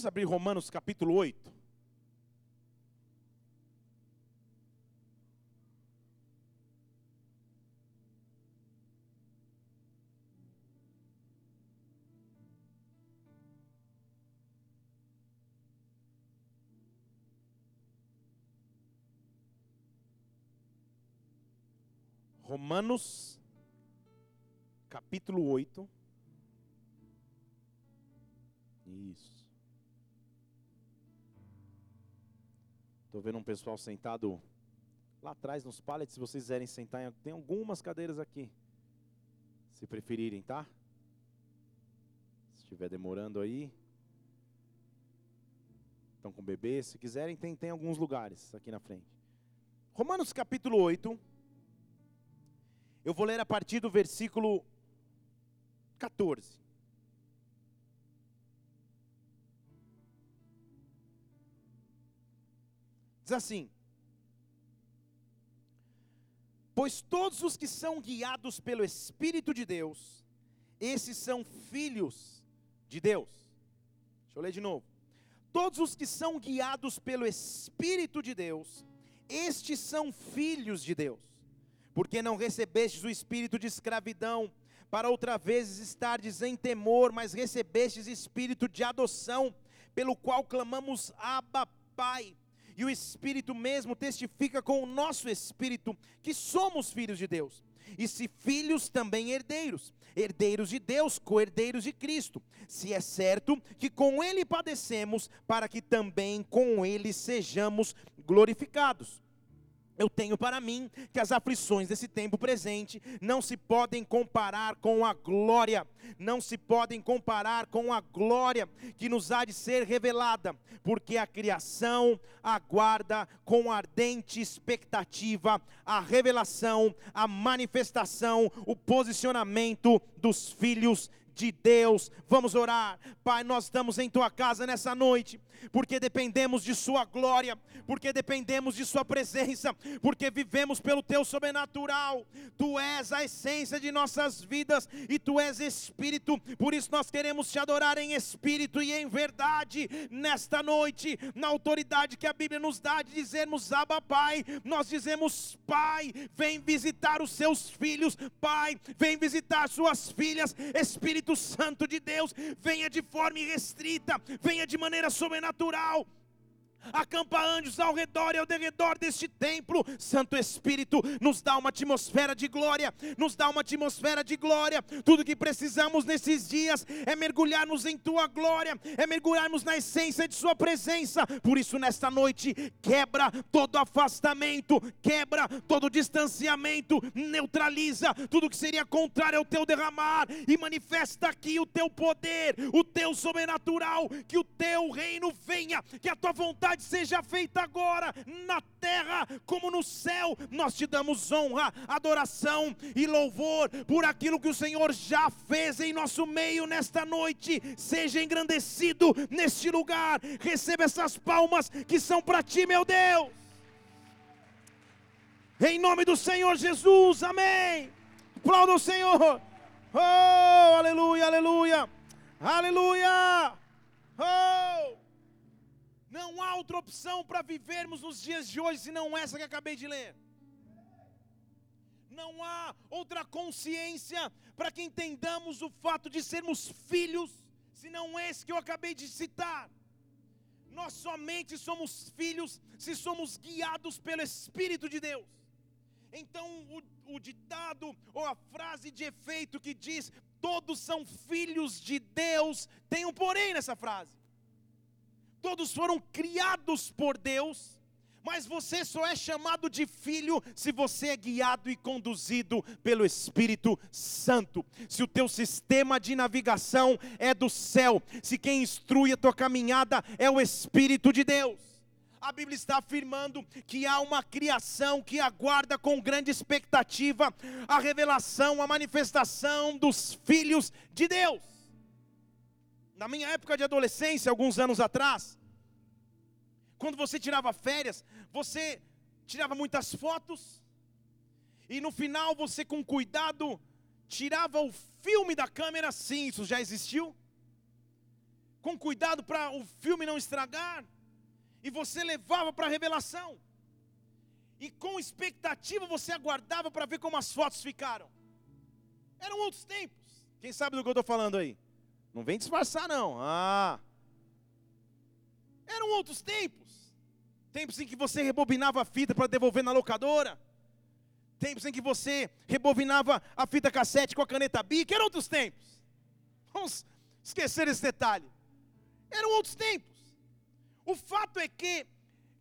Vamos abrir Romanos capítulo 8. Romanos, capítulo 8. Isso. Estou vendo um pessoal sentado lá atrás nos pallets. Se vocês quiserem sentar, tem algumas cadeiras aqui. Se preferirem, tá? Se estiver demorando aí. Estão com bebê. Se quiserem, tem, tem alguns lugares aqui na frente. Romanos capítulo 8. Eu vou ler a partir do versículo 14. Diz assim: Pois todos os que são guiados pelo Espírito de Deus, esses são filhos de Deus. Deixa eu ler de novo. Todos os que são guiados pelo Espírito de Deus, estes são filhos de Deus porque não recebestes o espírito de escravidão, para outra vez estardes em temor, mas recebestes espírito de adoção, pelo qual clamamos Abba, Pai. E o Espírito mesmo testifica com o nosso espírito que somos filhos de Deus. E se filhos, também herdeiros, herdeiros de Deus, co-herdeiros de Cristo. Se é certo que com Ele padecemos, para que também com Ele sejamos glorificados eu tenho para mim que as aflições desse tempo presente não se podem comparar com a glória, não se podem comparar com a glória que nos há de ser revelada, porque a criação aguarda com ardente expectativa a revelação, a manifestação, o posicionamento dos filhos de Deus. Vamos orar. Pai, nós estamos em tua casa nessa noite, porque dependemos de Sua glória, porque dependemos de Sua presença, porque vivemos pelo Teu sobrenatural. Tu és a essência de nossas vidas e Tu és Espírito, por isso nós queremos te adorar em espírito e em verdade nesta noite, na autoridade que a Bíblia nos dá de dizermos Abba Pai, nós dizemos Pai, vem visitar os seus filhos, Pai, vem visitar suas filhas, Espírito Espírito Santo de Deus venha de forma irrestrita, venha de maneira sobrenatural acampa anjos ao redor e ao derredor deste templo. Santo Espírito, nos dá uma atmosfera de glória, nos dá uma atmosfera de glória. Tudo que precisamos nesses dias é mergulharmos em tua glória, é mergulharmos na essência de Sua presença. Por isso, nesta noite, quebra todo afastamento, quebra todo distanciamento, neutraliza tudo que seria contrário ao teu derramar e manifesta aqui o teu poder, o teu sobrenatural, que o teu reino venha, que a tua vontade vontade seja feita agora, na terra como no céu. Nós te damos honra, adoração e louvor por aquilo que o Senhor já fez em nosso meio nesta noite. Seja engrandecido neste lugar. Receba essas palmas que são para ti, meu Deus. Em nome do Senhor Jesus, amém. Aplauda o Senhor. Oh, aleluia, aleluia, aleluia. Oh. Não há outra opção para vivermos nos dias de hoje senão essa que acabei de ler. Não há outra consciência para que entendamos o fato de sermos filhos, senão esse que eu acabei de citar. Nós somente somos filhos se somos guiados pelo Espírito de Deus. Então, o, o, ditado ou a frase de efeito que diz todos são filhos de Deus, tem um porém nessa frase todos foram criados por Deus, mas você só é chamado de filho se você é guiado e conduzido pelo Espírito Santo. Se o teu sistema de navegação é do céu, se quem instrui a tua caminhada é o Espírito de Deus. A Bíblia está afirmando que há uma criação que aguarda com grande expectativa a revelação, a manifestação dos filhos de Deus. Na minha época de adolescência, alguns anos atrás, quando você tirava férias, você tirava muitas fotos, e no final você, com cuidado, tirava o filme da câmera. Sim, isso já existiu. com cuidado para o filme não estragar, e você levava para a revelação, e com expectativa você aguardava para ver como as fotos ficaram. Eram outros tempos. Quem sabe do que eu estou falando aí? Não vem disfarçar, não. Ah. Eram outros tempos. Tempos em que você rebobinava a fita para devolver na locadora. Tempos em que você rebobinava a fita cassete com a caneta Bic. Eram outros tempos. Vamos esquecer esse detalhe. Eram outros tempos. O fato é que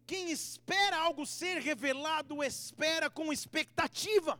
quem espera algo ser revelado, espera com expectativa.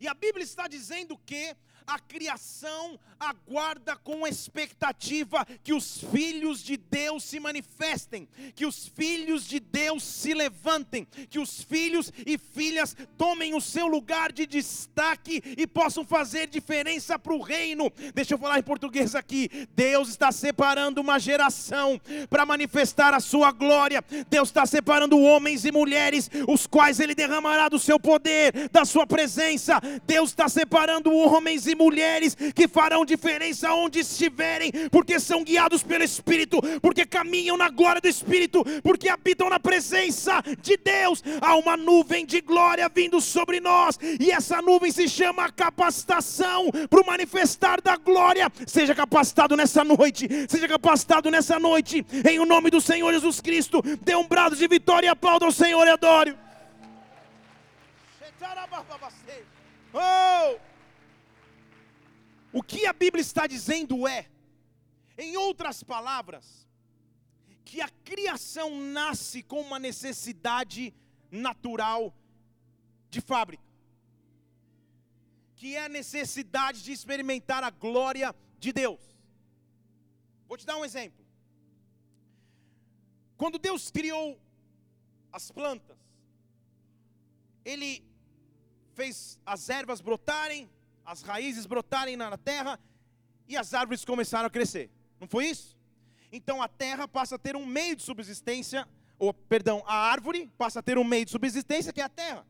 E a Bíblia está dizendo que a criação aguarda com expectativa que os filhos de Deus se manifestem, que os filhos de Deus se levantem, que os filhos e filhas tomem o seu lugar de destaque e possam fazer diferença para o reino. Deixa eu falar em português aqui. Deus está separando uma geração para manifestar a sua glória. Deus está separando homens e mulheres, os quais Ele derramará do seu poder, da sua presença. Deus está separando homens e e mulheres que farão diferença onde estiverem, porque são guiados pelo Espírito, porque caminham na glória do Espírito, porque habitam na presença de Deus. Há uma nuvem de glória vindo sobre nós, e essa nuvem se chama capacitação para o manifestar da glória. Seja capacitado nessa noite, seja capacitado nessa noite, em o nome do Senhor Jesus Cristo. Dê um brado de vitória e aplauda ao Senhor e adore. Oh! O que a Bíblia está dizendo é, em outras palavras, que a criação nasce com uma necessidade natural de fábrica, que é a necessidade de experimentar a glória de Deus. Vou te dar um exemplo. Quando Deus criou as plantas, Ele fez as ervas brotarem, as raízes brotarem na terra e as árvores começaram a crescer. Não foi isso? Então a terra passa a ter um meio de subsistência, ou perdão, a árvore passa a ter um meio de subsistência que é a terra.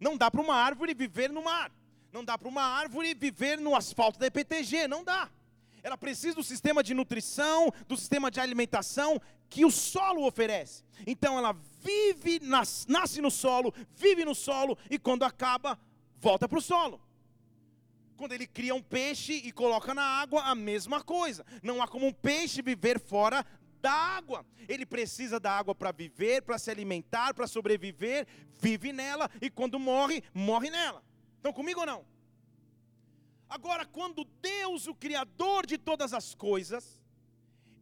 Não dá para uma árvore viver no mar. Não dá para uma árvore viver no asfalto da EPTG, não dá. Ela precisa do sistema de nutrição, do sistema de alimentação que o solo oferece. Então ela vive, nasce no solo, vive no solo e quando acaba, volta para o solo. Quando ele cria um peixe e coloca na água, a mesma coisa. Não há como um peixe viver fora da água. Ele precisa da água para viver, para se alimentar, para sobreviver, vive nela e quando morre, morre nela. Estão comigo ou não? Agora, quando Deus, o Criador de todas as coisas,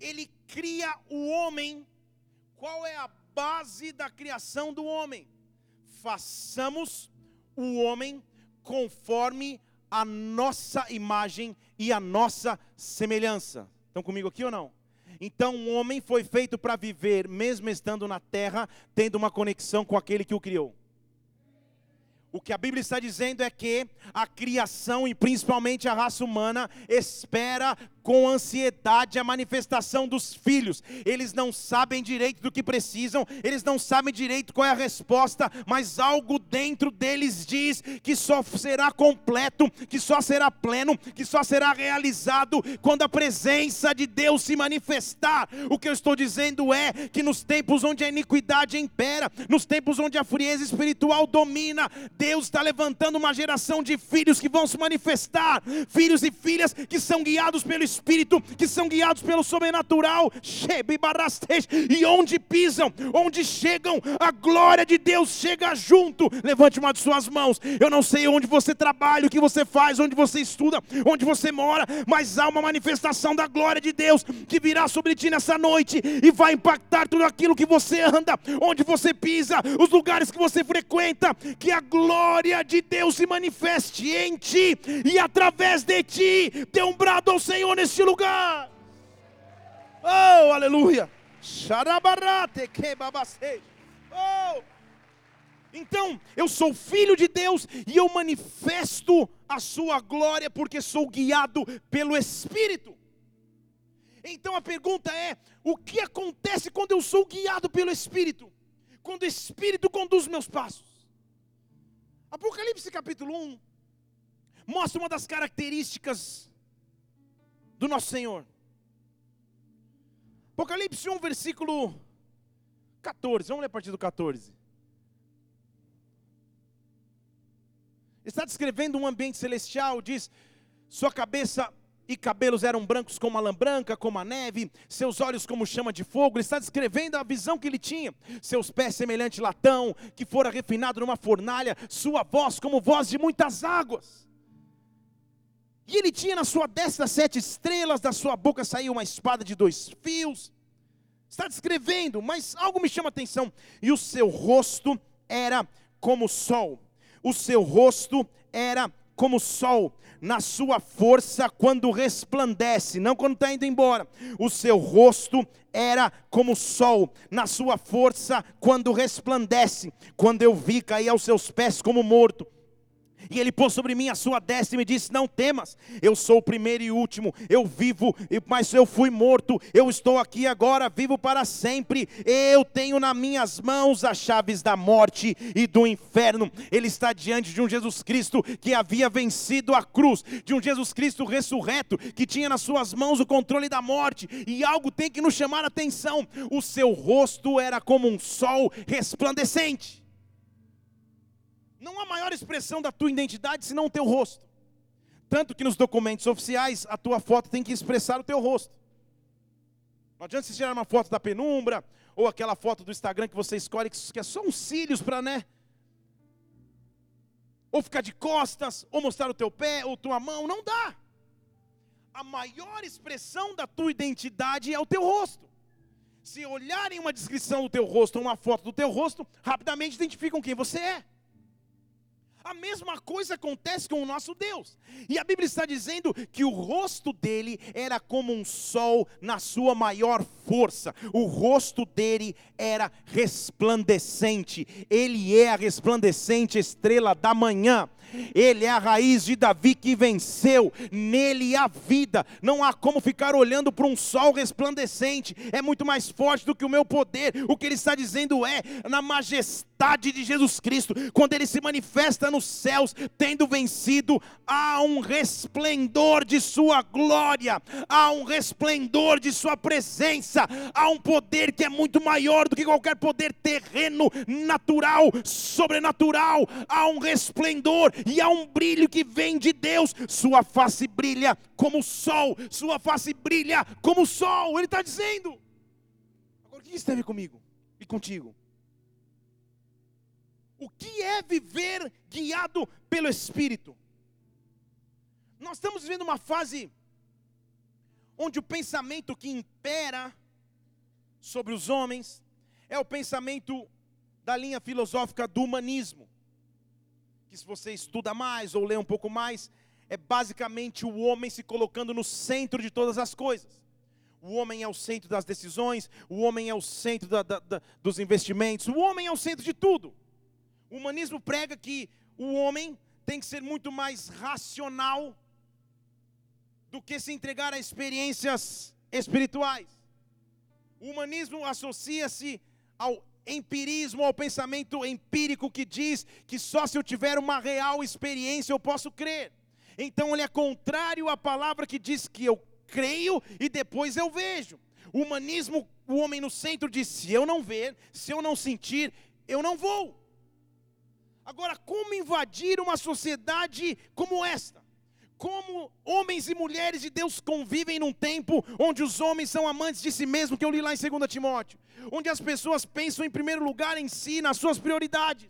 Ele cria o homem, qual é a base da criação do homem? Façamos o homem conforme a nossa imagem e a nossa semelhança. Estão comigo aqui ou não? Então, o homem foi feito para viver, mesmo estando na terra, tendo uma conexão com aquele que o criou. O que a Bíblia está dizendo é que a criação e principalmente a raça humana espera com ansiedade a manifestação dos filhos. Eles não sabem direito do que precisam, eles não sabem direito qual é a resposta, mas algo dentro deles diz que só será completo, que só será pleno, que só será realizado quando a presença de Deus se manifestar. O que eu estou dizendo é que nos tempos onde a iniquidade impera, nos tempos onde a frieza espiritual domina, Deus está levantando uma geração de filhos que vão se manifestar, filhos e filhas que são guiados pelo Espírito Espírito, que são guiados pelo sobrenatural, e onde pisam, onde chegam, a glória de Deus chega junto. Levante uma de suas mãos. Eu não sei onde você trabalha, o que você faz, onde você estuda, onde você mora, mas há uma manifestação da glória de Deus que virá sobre ti nessa noite e vai impactar tudo aquilo que você anda, onde você pisa, os lugares que você frequenta, que a glória de Deus se manifeste em ti e através de ti. Dê um brado ao Senhor nesse neste lugar. Oh, aleluia. Oh. Então, eu sou filho de Deus e eu manifesto a sua glória porque sou guiado pelo Espírito. Então a pergunta é: o que acontece quando eu sou guiado pelo Espírito? Quando o Espírito conduz meus passos. Apocalipse capítulo 1 mostra uma das características do nosso Senhor. Apocalipse 1, versículo 14. Vamos ler a partir do 14. Está descrevendo um ambiente celestial, diz: Sua cabeça e cabelos eram brancos como a lã branca, como a neve, seus olhos como chama de fogo. Ele está descrevendo a visão que ele tinha. Seus pés semelhante latão, que fora refinado numa fornalha, sua voz como voz de muitas águas. E ele tinha na sua destra sete estrelas, da sua boca saía uma espada de dois fios. Está descrevendo, mas algo me chama a atenção. E o seu rosto era como o sol. O seu rosto era como o sol, na sua força quando resplandece, não quando está indo embora. O seu rosto era como o sol, na sua força quando resplandece. Quando eu vi cair aos seus pés como morto e ele pôs sobre mim a sua destra e me disse: Não temas, eu sou o primeiro e último, eu vivo, mas eu fui morto, eu estou aqui agora, vivo para sempre. Eu tenho nas minhas mãos as chaves da morte e do inferno. Ele está diante de um Jesus Cristo que havia vencido a cruz, de um Jesus Cristo ressurreto, que tinha nas suas mãos o controle da morte, e algo tem que nos chamar a atenção: o seu rosto era como um sol resplandecente. Não há maior expressão da tua identidade senão o teu rosto. Tanto que nos documentos oficiais a tua foto tem que expressar o teu rosto. Não adianta você tirar uma foto da penumbra, ou aquela foto do Instagram que você escolhe que é só uns cílios para, né? Ou ficar de costas, ou mostrar o teu pé, ou tua mão, não dá. A maior expressão da tua identidade é o teu rosto. Se olharem uma descrição do teu rosto, ou uma foto do teu rosto, rapidamente identificam quem você é. A mesma coisa acontece com o nosso Deus. E a Bíblia está dizendo que o rosto dele era como um sol na sua maior força. O rosto dele era resplandecente. Ele é a resplandecente estrela da manhã. Ele é a raiz de Davi que venceu, nele há vida. Não há como ficar olhando para um sol resplandecente, é muito mais forte do que o meu poder. O que ele está dizendo é, na majestade de Jesus Cristo, quando ele se manifesta nos céus, tendo vencido, há um resplendor de Sua glória, há um resplendor de Sua presença, há um poder que é muito maior do que qualquer poder terreno, natural, sobrenatural, há um resplendor e há um brilho que vem de Deus. Sua face brilha como o sol, sua face brilha como o sol. Ele está dizendo. Agora, o que ver comigo e contigo? O que é viver guiado pelo Espírito? Nós estamos vivendo uma fase onde o pensamento que impera sobre os homens é o pensamento da linha filosófica do humanismo que se você estuda mais ou lê um pouco mais, é basicamente o homem se colocando no centro de todas as coisas. O homem é o centro das decisões, o homem é o centro da, da, da, dos investimentos, o homem é o centro de tudo. O humanismo prega que o homem tem que ser muito mais racional do que se entregar a experiências espirituais. O humanismo associa-se ao empirismo, ao pensamento empírico que diz que só se eu tiver uma real experiência eu posso crer. Então ele é contrário à palavra que diz que eu creio e depois eu vejo. O humanismo, o homem no centro diz: se eu não ver, se eu não sentir, eu não vou. Agora, como invadir uma sociedade como esta? Como homens e mulheres de Deus convivem num tempo onde os homens são amantes de si mesmo, que eu li lá em 2 Timóteo, onde as pessoas pensam em primeiro lugar em si, nas suas prioridades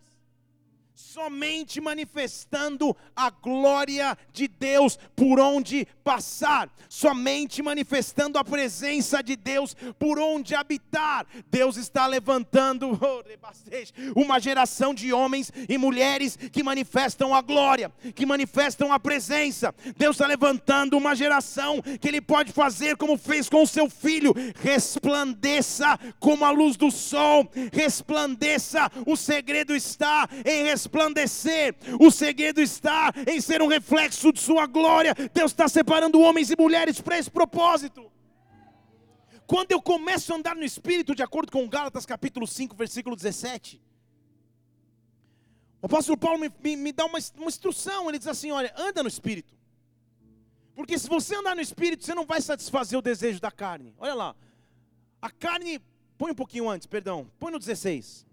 somente manifestando a glória de Deus por onde passar, somente manifestando a presença de Deus por onde habitar. Deus está levantando oh, uma geração de homens e mulheres que manifestam a glória, que manifestam a presença. Deus está levantando uma geração que Ele pode fazer como fez com o seu filho: resplandeça como a luz do sol, resplandeça. O segredo está em resplandecer resplandecer. O segredo está em ser um reflexo de Sua glória. Deus está separando homens e mulheres para esse propósito. Quando eu começo a andar no Espírito, de acordo com Gálatas capítulo 5, versículo 17, o apóstolo Paulo me, me, me dá uma, uma instrução. Ele diz assim: Olha, anda no Espírito. Porque se você andar no Espírito, você não vai satisfazer o desejo da carne. Olha lá. A carne, põe um pouquinho antes, perdão, põe no 16.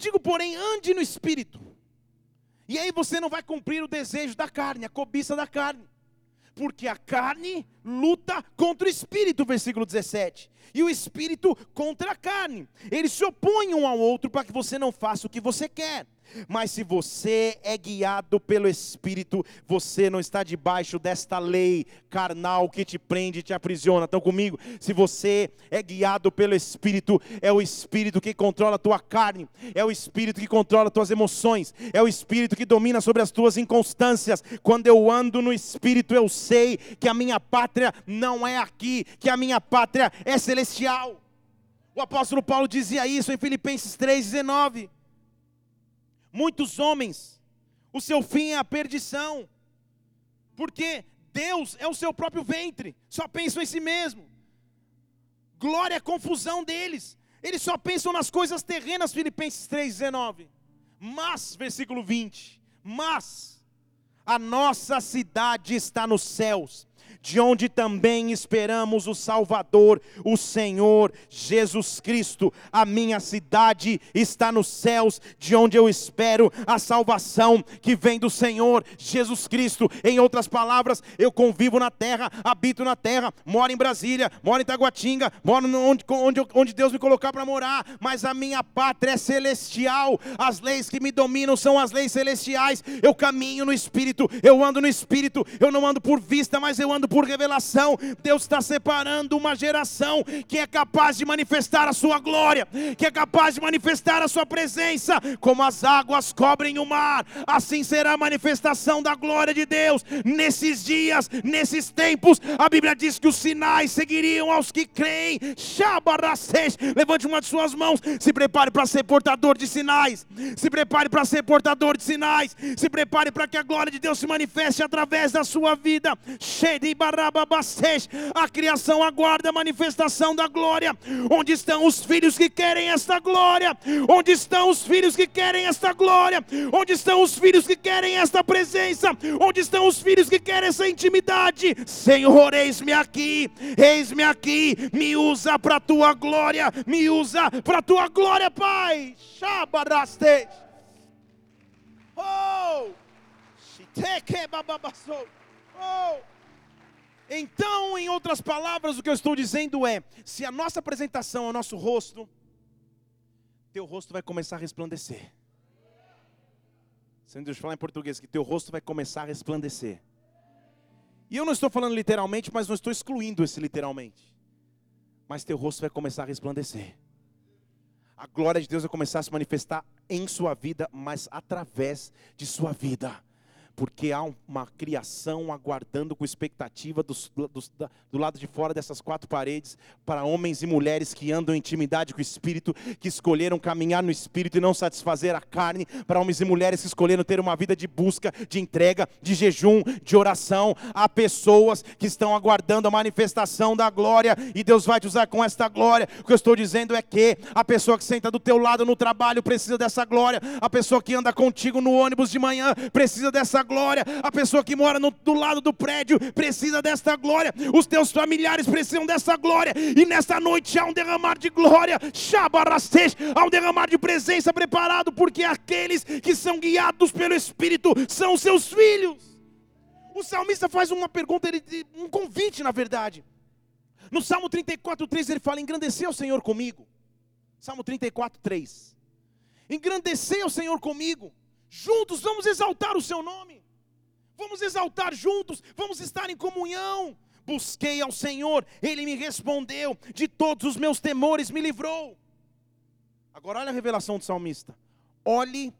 Digo, porém, ande no espírito. E aí você não vai cumprir o desejo da carne, a cobiça da carne. Porque a carne luta contra o espírito, versículo 17. E o espírito contra a carne. Eles se opõem um ao outro para que você não faça o que você quer. Mas se você é guiado pelo Espírito, você não está debaixo desta lei carnal que te prende e te aprisiona. Estão comigo? Se você é guiado pelo Espírito, é o Espírito que controla a tua carne, é o Espírito que controla as tuas emoções, é o Espírito que domina sobre as tuas inconstâncias. Quando eu ando no Espírito, eu sei que a minha pátria não é aqui, que a minha pátria é celestial. O apóstolo Paulo dizia isso em Filipenses 3,19. Muitos homens, o seu fim é a perdição, porque Deus é o seu próprio ventre, só pensam em si mesmo. Glória é confusão deles, eles só pensam nas coisas terrenas, Filipenses 3,19. Mas, versículo 20: Mas a nossa cidade está nos céus de onde também esperamos o Salvador, o Senhor Jesus Cristo. A minha cidade está nos céus, de onde eu espero a salvação que vem do Senhor Jesus Cristo. Em outras palavras, eu convivo na terra, habito na terra, moro em Brasília, moro em Taguatinga, moro onde, onde, onde Deus me colocar para morar, mas a minha pátria é celestial. As leis que me dominam são as leis celestiais. Eu caminho no Espírito, eu ando no Espírito, eu não ando por vista, mas eu ando por revelação. Deus está separando uma geração que é capaz de manifestar a sua glória, que é capaz de manifestar a sua presença, como as águas cobrem o mar, assim será a manifestação da glória de Deus nesses dias, nesses tempos. A Bíblia diz que os sinais seguiriam aos que creem. Levante uma de suas mãos, se prepare para ser portador de sinais. Se prepare para ser portador de sinais. Se prepare para que a glória de Deus se manifeste através da sua vida. A criação aguarda a manifestação da glória. Onde estão os filhos que querem esta glória? Onde estão os filhos que querem esta glória? Onde estão os filhos que querem esta presença? Onde estão os filhos que querem essa intimidade? Senhor, eis-me aqui, eis-me aqui, me usa para a tua glória, me usa para a tua glória, Pai. Shabaraste. Oh! Oh! Então, em outras palavras, o que eu estou dizendo é: se a nossa apresentação é o nosso rosto, teu rosto vai começar a resplandecer. Sendo Deus falar em português, que teu rosto vai começar a resplandecer. E eu não estou falando literalmente, mas não estou excluindo esse literalmente. Mas teu rosto vai começar a resplandecer. A glória de Deus vai começar a se manifestar em sua vida, mas através de sua vida porque há uma criação aguardando com expectativa do lado de fora dessas quatro paredes, para homens e mulheres que andam em intimidade com o Espírito, que escolheram caminhar no Espírito e não satisfazer a carne, para homens e mulheres que escolheram ter uma vida de busca, de entrega, de jejum, de oração. Há pessoas que estão aguardando a manifestação da glória, e Deus vai te usar com esta glória. O que eu estou dizendo é que a pessoa que senta do teu lado no trabalho precisa dessa glória, a pessoa que anda contigo no ônibus de manhã precisa dessa glória. A pessoa que mora no, do lado do prédio precisa desta glória. Os teus familiares precisam dessa glória. E nesta noite há um derramar de glória. Shabarastej, há um derramar de presença preparado, porque aqueles que são guiados pelo Espírito são seus filhos. O salmista faz uma pergunta, ele, um convite, na verdade. No Salmo 34, 3, ele fala: Engrandeceu o Senhor comigo. Salmo 34, 3. Engrandecei o Senhor comigo. Juntos vamos exaltar o seu nome. Vamos exaltar juntos, vamos estar em comunhão. Busquei ao Senhor, ele me respondeu, de todos os meus temores me livrou. Agora olha a revelação do salmista. Olhe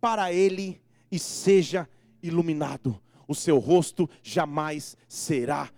para ele e seja iluminado. O seu rosto jamais será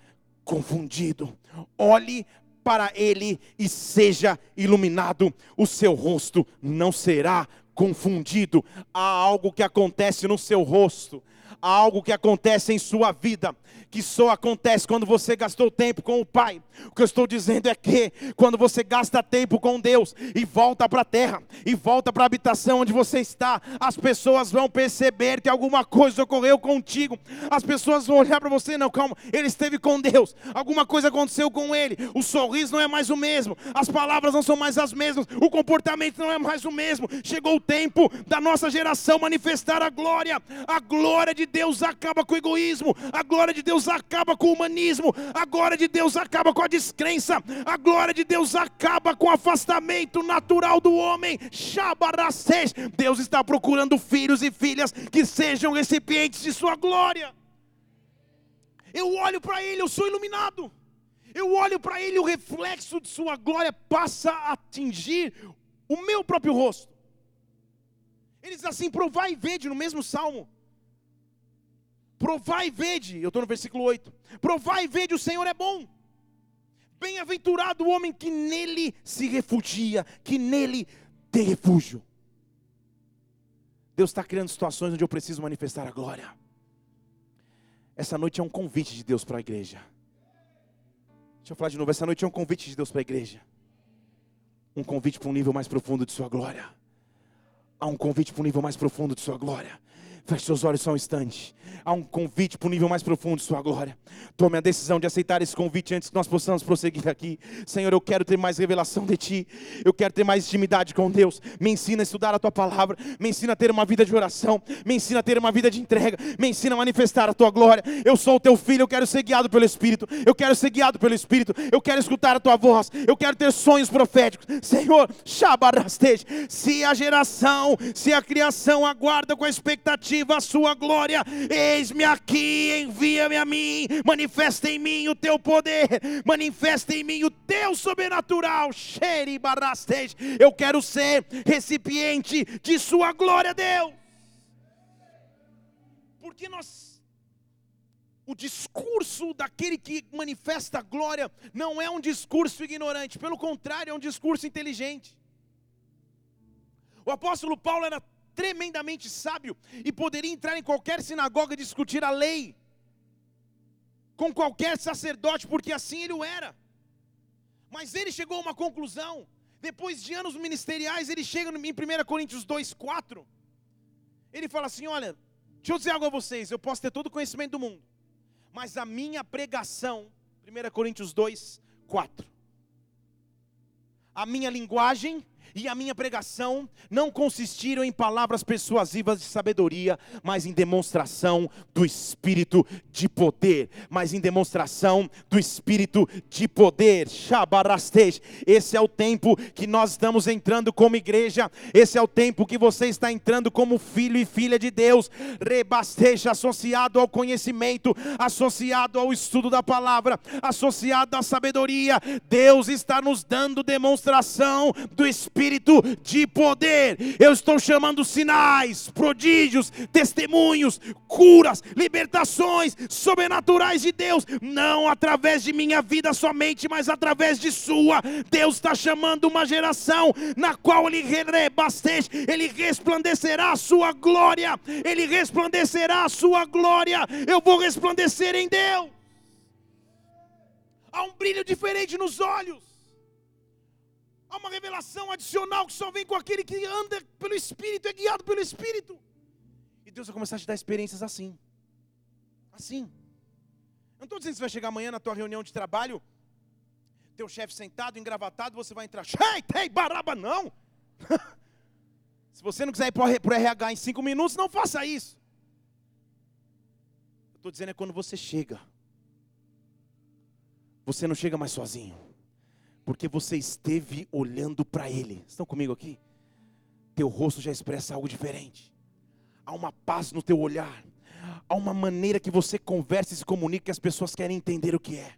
confundido. Olhe para ele e seja iluminado. O seu rosto não será confundido. Há algo que acontece no seu rosto, há algo que acontece em sua vida que só acontece quando você gastou tempo com o Pai. O que eu estou dizendo é que quando você gasta tempo com Deus e volta para a terra e volta para a habitação onde você está, as pessoas vão perceber que alguma coisa ocorreu contigo. As pessoas vão olhar para você, não, calma, ele esteve com Deus. Alguma coisa aconteceu com ele. O sorriso não é mais o mesmo, as palavras não são mais as mesmas, o comportamento não é mais o mesmo. Chegou o tempo da nossa geração manifestar a glória. A glória de Deus acaba com o egoísmo, a glória de Deus acaba com o humanismo, a glória de Deus acaba com a descrença, a glória de Deus acaba com o afastamento natural do homem. Deus está procurando filhos e filhas que sejam recipientes de sua glória. Eu olho para Ele, eu sou iluminado. Eu olho para Ele, o reflexo de Sua glória passa a atingir o meu próprio rosto. Ele diz assim: provai e vede, no mesmo salmo. Provai e vede, eu estou no versículo 8. Provai e vede, o Senhor é bom. Bem-aventurado o homem que nele se refugia, que nele tem refúgio. Deus está criando situações onde eu preciso manifestar a glória. Essa noite é um convite de Deus para a igreja. Deixa eu falar de novo. Essa noite é um convite de Deus para a igreja. Um convite para um nível mais profundo de Sua glória. Há um convite para um nível mais profundo de Sua glória. Feche seus olhos só um instante. Há um convite para o nível mais profundo de Sua glória. Tome a decisão de aceitar esse convite antes que nós possamos prosseguir aqui. Senhor, eu quero ter mais revelação de Ti. Eu quero ter mais intimidade com Deus. Me ensina a estudar a Tua palavra. Me ensina a ter uma vida de oração. Me ensina a ter uma vida de entrega. Me ensina a manifestar a Tua glória. Eu sou o Teu filho. Eu quero ser guiado pelo Espírito. Eu quero ser guiado pelo Espírito. Eu quero escutar a Tua voz. Eu quero ter sonhos proféticos. Senhor, Shabarastej. Se a geração, se a criação aguarda com a expectativa a sua glória. Eis-me aqui, envia-me a mim, manifesta em mim o teu poder, manifesta em mim o teu sobrenatural. Eu quero ser recipiente de sua glória, Deus. Porque nós o discurso daquele que manifesta a glória não é um discurso ignorante, pelo contrário, é um discurso inteligente. O apóstolo Paulo era tremendamente sábio e poderia entrar em qualquer sinagoga e discutir a lei com qualquer sacerdote, porque assim ele o era. Mas ele chegou a uma conclusão. Depois de anos ministeriais, ele chega em 1 Coríntios 2,4. Ele fala assim: Olha, deixa eu dizer algo a vocês. Eu posso ter todo o conhecimento do mundo, mas a minha pregação, 1 Coríntios 2, 4. A minha linguagem e a minha pregação não consistiram em palavras persuasivas de sabedoria, mas em demonstração do Espírito de poder, mas em demonstração do Espírito de poder. Shabarastej. Esse é o tempo que nós estamos entrando como igreja, esse é o tempo que você está entrando como filho e filha de Deus. Rebasteja associado ao conhecimento, associado ao estudo da palavra, associado à sabedoria. Deus está nos dando demonstração do Espírito espírito de poder. Eu estou chamando sinais, prodígios, testemunhos, curas, libertações sobrenaturais de Deus, não através de minha vida somente, mas através de sua. Deus está chamando uma geração na qual ele rebastece, ele resplandecerá a sua glória, ele resplandecerá a sua glória. Eu vou resplandecer em Deus. Há um brilho diferente nos olhos. Há uma revelação adicional que só vem com aquele que anda pelo Espírito, é guiado pelo Espírito. E Deus vai começar a te dar experiências assim. Assim. Eu não estou dizendo que você vai chegar amanhã na tua reunião de trabalho, teu chefe sentado, engravatado, você vai entrar, Ei, tem baraba, não. Se você não quiser ir para o RH em cinco minutos, não faça isso. Estou dizendo é quando você chega. Você não chega mais sozinho porque você esteve olhando para Ele. Estão comigo aqui? Teu rosto já expressa algo diferente. Há uma paz no teu olhar. Há uma maneira que você conversa e se comunica que as pessoas querem entender o que é.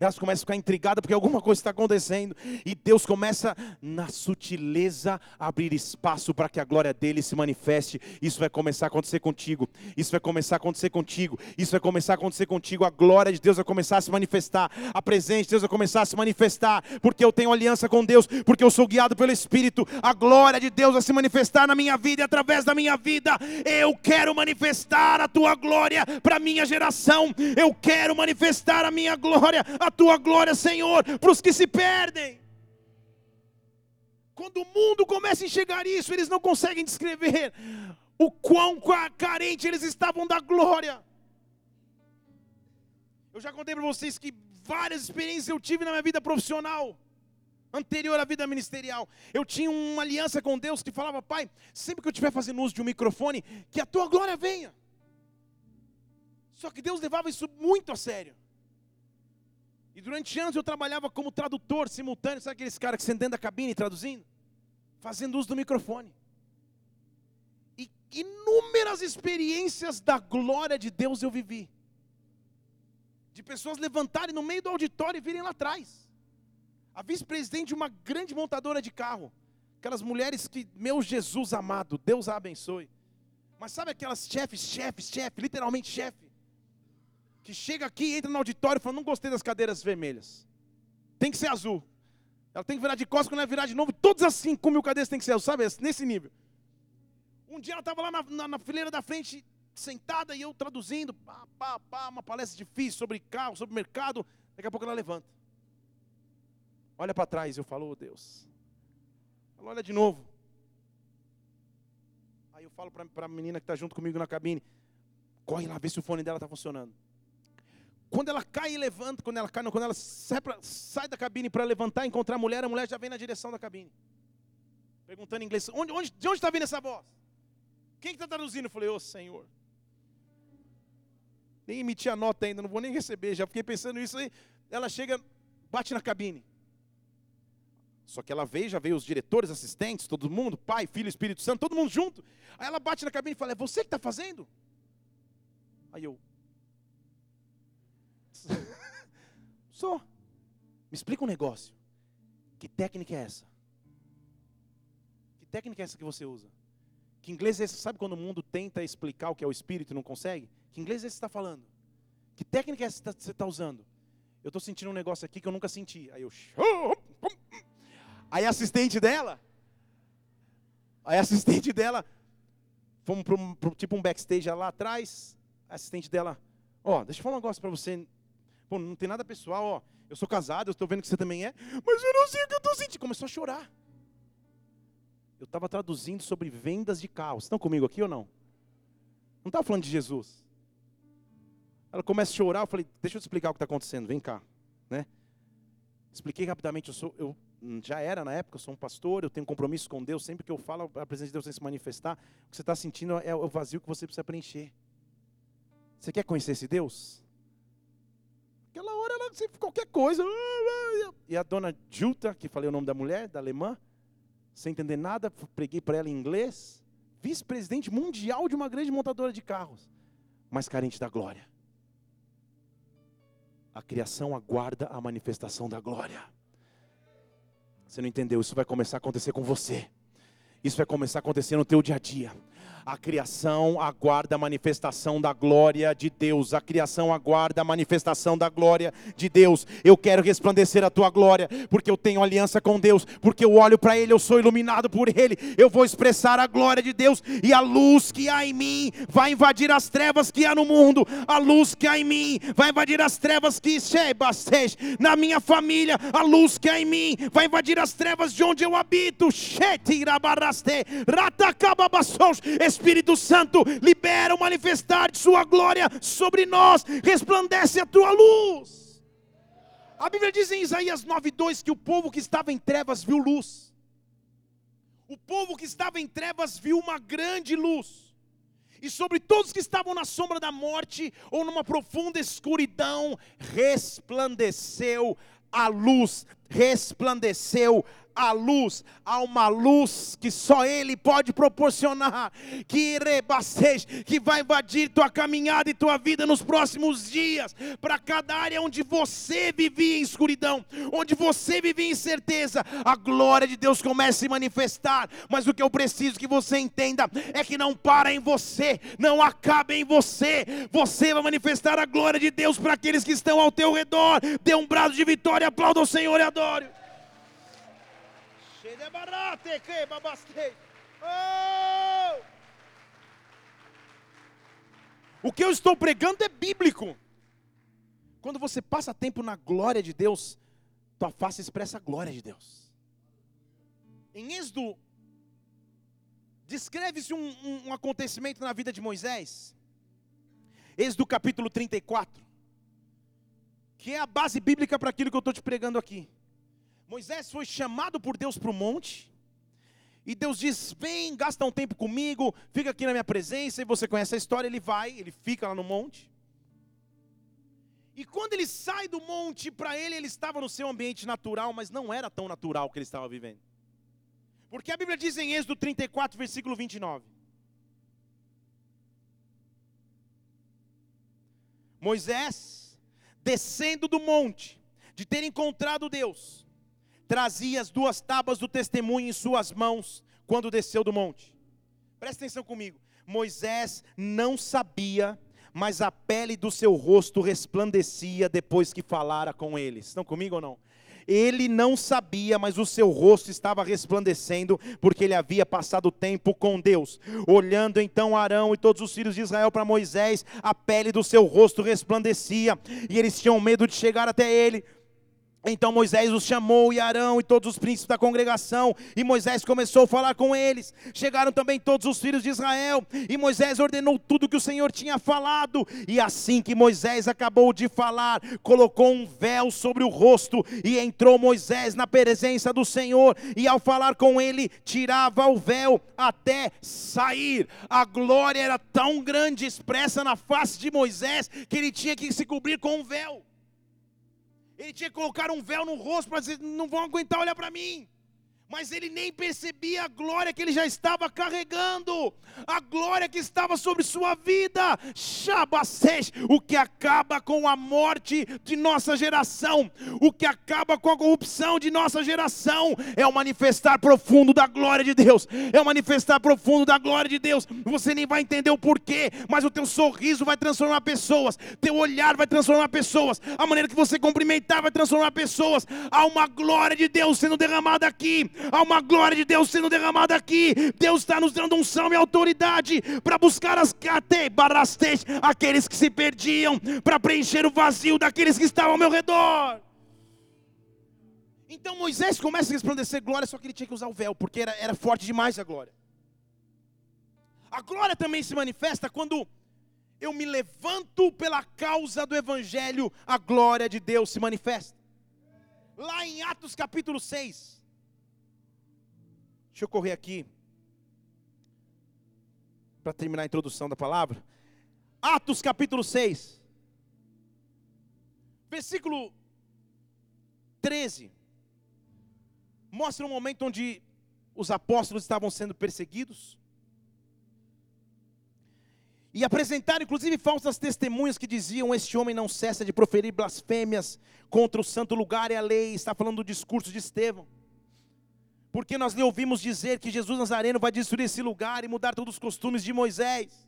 Elas começam a ficar intrigadas porque alguma coisa está acontecendo. E Deus começa, na sutileza, a abrir espaço para que a glória dele se manifeste. Isso vai começar a acontecer contigo. Isso vai começar a acontecer contigo. Isso vai começar a acontecer contigo. A glória de Deus vai começar a se manifestar. A presença de Deus vai começar a se manifestar. Porque eu tenho aliança com Deus. Porque eu sou guiado pelo Espírito. A glória de Deus vai se manifestar na minha vida e através da minha vida. Eu quero manifestar a tua glória para a minha geração. Eu quero manifestar a minha glória, a tua glória, Senhor, para os que se perdem. Quando o mundo começa a enxergar isso, eles não conseguem descrever o quão carente eles estavam da glória. Eu já contei para vocês que várias experiências eu tive na minha vida profissional, anterior à vida ministerial. Eu tinha uma aliança com Deus que falava, Pai, sempre que eu estiver fazendo uso de um microfone, que a tua glória venha. Só que Deus levava isso muito a sério. E durante anos eu trabalhava como tradutor simultâneo, sabe aqueles caras que sentam dentro da cabine traduzindo? Fazendo uso do microfone. E inúmeras experiências da glória de Deus eu vivi. De pessoas levantarem no meio do auditório e virem lá atrás. A vice-presidente de uma grande montadora de carro. Aquelas mulheres que, meu Jesus amado, Deus a abençoe. Mas sabe aquelas chefes, chefes, chefe, literalmente chefe que chega aqui, entra no auditório e fala: Não gostei das cadeiras vermelhas. Tem que ser azul. Ela tem que virar de costas, quando ela virar de novo, todas as 5 mil cadeiras tem que ser azul, sabe? Nesse nível. Um dia ela estava lá na, na, na, fileira da frente, sentada, e eu traduzindo, pá, pá, pá, uma palestra difícil sobre carro, sobre mercado. Daqui a pouco ela levanta. Olha para trás, eu falo, oh Deus. Ela olha de novo. Aí eu falo para a menina que está junto comigo na cabine: corre lá, vê se o fone dela está funcionando. Quando ela cai e levanta, quando ela cai, não, quando ela sai, pra, sai da cabine para levantar e encontrar a mulher, a mulher já vem na direção da cabine. Perguntando em inglês, onde, onde, de onde está vindo essa voz? Quem está traduzindo? Eu falei, ô oh, Senhor. Nem emiti a nota ainda, não vou nem receber, já fiquei pensando nisso aí. Ela chega, bate na cabine. Só que ela veio, já veio os diretores, assistentes, todo mundo, Pai, Filho, Espírito Santo, todo mundo junto. Aí ela bate na cabine e fala: É você que está fazendo? Aí eu, Sou. Me explica um negócio. Que técnica é essa? Que técnica é essa que você usa? Que inglês é esse? Sabe quando o mundo tenta explicar o que é o espírito e não consegue? Que inglês é esse que está falando? Que técnica é essa que você está usando? Eu estou sentindo um negócio aqui que eu nunca senti. Aí eu. Aí a assistente dela. Aí a assistente dela. Fomos para um, tipo um backstage lá atrás. A assistente dela. Ó, oh, deixa eu falar um negócio para você. Pô, não tem nada pessoal, ó. Eu sou casado, eu estou vendo que você também é. Mas eu não sei o que eu estou sentindo. Começou a chorar. Eu estava traduzindo sobre vendas de carros. Estão comigo aqui ou não? Não estava falando de Jesus. Ela começa a chorar, eu falei, deixa eu te explicar o que está acontecendo, vem cá. Né? Expliquei rapidamente, eu, sou, eu já era na época, eu sou um pastor, eu tenho um compromisso com Deus, sempre que eu falo, a presença de Deus tem se manifestar. O que você está sentindo é o vazio que você precisa preencher. Você quer conhecer esse Deus? Aquela hora ela sempre qualquer coisa. E a dona Juta, que falei o nome da mulher, da alemã, sem entender nada, preguei para ela em inglês, vice-presidente mundial de uma grande montadora de carros, mas carente da glória. A criação aguarda a manifestação da glória. Você não entendeu? Isso vai começar a acontecer com você. Isso vai começar a acontecer no teu dia a dia. A criação aguarda a manifestação da glória de Deus. A criação aguarda a manifestação da glória de Deus. Eu quero resplandecer a tua glória, porque eu tenho aliança com Deus, porque eu olho para Ele, eu sou iluminado por Ele. Eu vou expressar a glória de Deus e a luz que há em mim vai invadir as trevas que há no mundo. A luz que há em mim vai invadir as trevas que na minha família. A luz que há em mim vai invadir as trevas de onde eu habito. Espírito Santo, libera o manifestar de Sua glória sobre nós, resplandece a tua luz. A Bíblia diz em Isaías 9,2 que o povo que estava em trevas viu luz. O povo que estava em trevas viu uma grande luz. E sobre todos que estavam na sombra da morte ou numa profunda escuridão, resplandeceu a luz resplandeceu a luz, há uma luz que só Ele pode proporcionar, que rebasteje, que vai invadir tua caminhada e tua vida nos próximos dias, para cada área onde você vivia em escuridão, onde você vivia em incerteza, a glória de Deus começa a se manifestar. Mas o que eu preciso que você entenda é que não para em você, não acaba em você, você vai manifestar a glória de Deus para aqueles que estão ao teu redor. Dê um brado de vitória, aplauda o Senhor e adore. Oh! O que eu estou pregando é bíblico. Quando você passa tempo na glória de Deus, tua face expressa a glória de Deus. Em Êxodo, descreve-se um, um, um, acontecimento na vida de Moisés. Êxodo capítulo 34, que é a base bíblica para aquilo que eu estou te pregando aqui. Moisés foi chamado por Deus para o monte, e Deus diz: Vem, gasta um tempo comigo, fica aqui na minha presença. E você conhece a história. Ele vai, ele fica lá no monte. E quando ele sai do monte, para ele, ele estava no seu ambiente natural, mas não era tão natural que ele estava vivendo. Porque a Bíblia diz em Êxodo 34, versículo 29. Moisés, descendo do monte, de ter encontrado Deus, trazia as duas tábuas do testemunho em suas mãos quando desceu do monte. Presta atenção comigo. Moisés não sabia, mas a pele do seu rosto resplandecia depois que falara com eles. Estão comigo ou não? Ele não sabia, mas o seu rosto estava resplandecendo, porque ele havia passado tempo com Deus. Olhando então Arão e todos os filhos de Israel para Moisés, a pele do seu rosto resplandecia, e eles tinham medo de chegar até ele, então Moisés os chamou, e Arão e todos os príncipes da congregação, e Moisés começou a falar com eles. Chegaram também todos os filhos de Israel, e Moisés ordenou tudo que o Senhor tinha falado. E assim que Moisés acabou de falar, colocou um véu sobre o rosto, e entrou Moisés na presença do Senhor, e ao falar com ele, tirava o véu até sair. A glória era tão grande expressa na face de Moisés, que ele tinha que se cobrir com um véu. Ele tinha que colocar um véu no rosto para dizer: não vão aguentar olhar para mim mas ele nem percebia a glória que ele já estava carregando, a glória que estava sobre sua vida. Shabasej, o que acaba com a morte de nossa geração, o que acaba com a corrupção de nossa geração, é o manifestar profundo da glória de Deus, é o manifestar profundo da glória de Deus. Você nem vai entender o porquê, mas o teu sorriso vai transformar pessoas, teu olhar vai transformar pessoas, a maneira que você cumprimentar vai transformar pessoas. Há uma glória de Deus sendo derramada aqui há uma glória de Deus sendo derramada aqui. Deus está nos dando unção e autoridade para buscar as barastês, aqueles que se perdiam, para preencher o vazio daqueles que estavam ao meu redor. Então Moisés começa a resplandecer glória, só que ele tinha que usar o véu, porque era, era forte demais a glória. A glória também se manifesta quando eu me levanto pela causa do Evangelho, a glória de Deus se manifesta. Lá em Atos capítulo 6, Deixa eu correr aqui. Para terminar a introdução da palavra. Atos capítulo 6. Versículo 13. Mostra um momento onde os apóstolos estavam sendo perseguidos. E apresentaram inclusive falsas testemunhas que diziam: Este homem não cessa de proferir blasfêmias contra o santo lugar e a lei. Está falando do discurso de Estevão porque nós lhe ouvimos dizer que Jesus Nazareno vai destruir esse lugar e mudar todos os costumes de Moisés.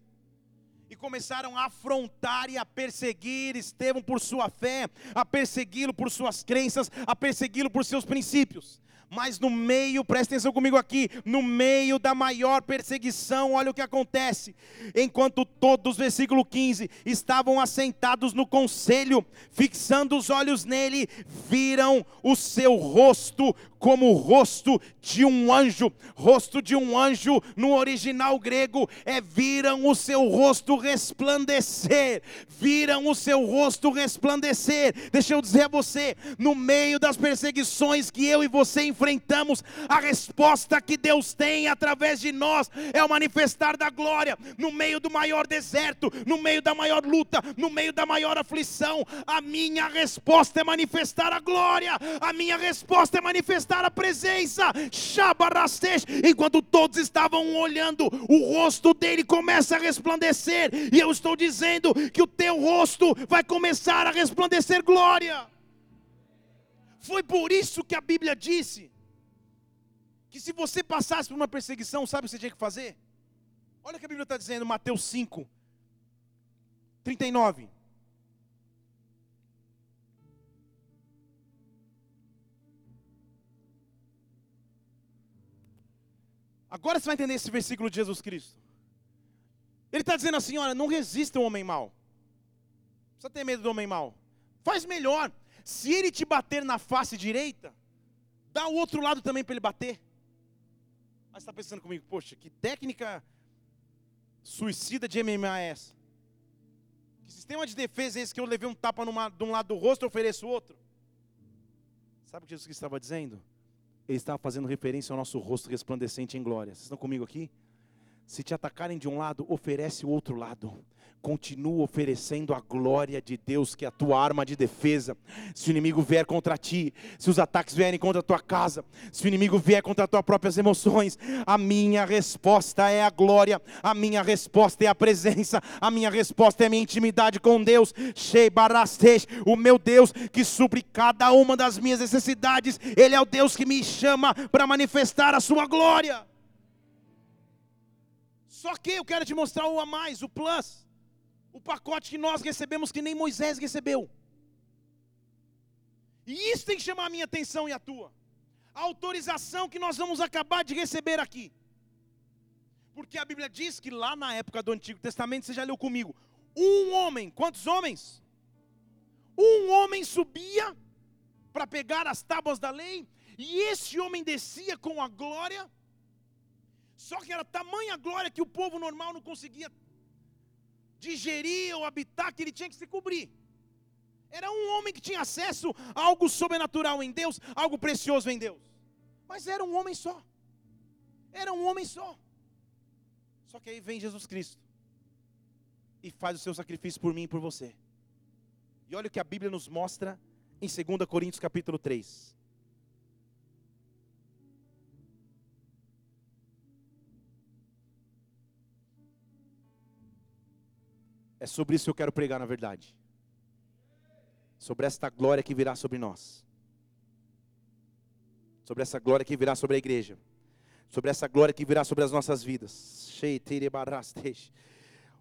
E começaram a afrontar e a perseguir Estevão por sua fé, a persegui-lo por suas crenças, a persegui-lo por seus princípios. Mas no meio, presta atenção comigo aqui, no meio da maior perseguição, olha o que acontece. Enquanto todos, versículo 15, estavam assentados no conselho, fixando os olhos nele, viram o seu rosto como o rosto de um anjo. Rosto de um anjo no original grego é viram o seu rosto resplandecer. Viram o seu rosto resplandecer. Deixa eu dizer a você, no meio das perseguições que eu e você enfrentamos, a resposta que Deus tem através de nós é o manifestar da glória. No meio do maior deserto, no meio da maior luta, no meio da maior aflição, a minha resposta é manifestar a glória. A minha resposta é manifestar a presença. Shabarastej. Enquanto todos estavam olhando, o rosto dele começa a resplandecer. E eu estou dizendo que o teu rosto vai começar a resplandecer glória. Foi por isso que a Bíblia disse que se você passasse por uma perseguição, sabe o que você tinha que fazer? Olha o que a Bíblia está dizendo, Mateus 5, 39. Agora você vai entender esse versículo de Jesus Cristo. Ele está dizendo assim: olha, não resista ao homem mau. Não precisa ter medo do homem mau. Faz melhor. Se ele te bater na face direita, dá o outro lado também para ele bater. Mas está pensando comigo, poxa, que técnica suicida de MMA é essa? Que sistema de defesa é esse que eu levei um tapa numa, de um lado do rosto e ofereço outro? Sabe o que Jesus estava dizendo? Ele estava fazendo referência ao nosso rosto resplandecente em glória. Vocês estão comigo aqui? Se te atacarem de um lado, oferece o outro lado continua oferecendo a glória de Deus, que é a tua arma de defesa. Se o inimigo vier contra ti, se os ataques vierem contra a tua casa, se o inimigo vier contra as tuas próprias emoções, a minha resposta é a glória, a minha resposta é a presença, a minha resposta é a minha intimidade com Deus. O meu Deus que supre cada uma das minhas necessidades, Ele é o Deus que me chama para manifestar a sua glória. Só que eu quero te mostrar o a mais, o plus o pacote que nós recebemos que nem Moisés recebeu. E isso tem que chamar a minha atenção e a tua. A autorização que nós vamos acabar de receber aqui. Porque a Bíblia diz que lá na época do Antigo Testamento, você já leu comigo, um homem, quantos homens? Um homem subia para pegar as tábuas da lei, e esse homem descia com a glória, só que era tamanha glória que o povo normal não conseguia digerir ou habitar, que ele tinha que se cobrir. Era um homem que tinha acesso a algo sobrenatural em Deus, algo precioso em Deus. Mas era um homem só. Era um homem só. Só que aí vem Jesus Cristo e faz o seu sacrifício por mim e por você. E olha o que a Bíblia nos mostra em 2 Coríntios capítulo 3. É sobre isso que eu quero pregar, na verdade. Sobre esta glória que virá sobre nós. Sobre essa glória que virá sobre a igreja. Sobre essa glória que virá sobre as nossas vidas.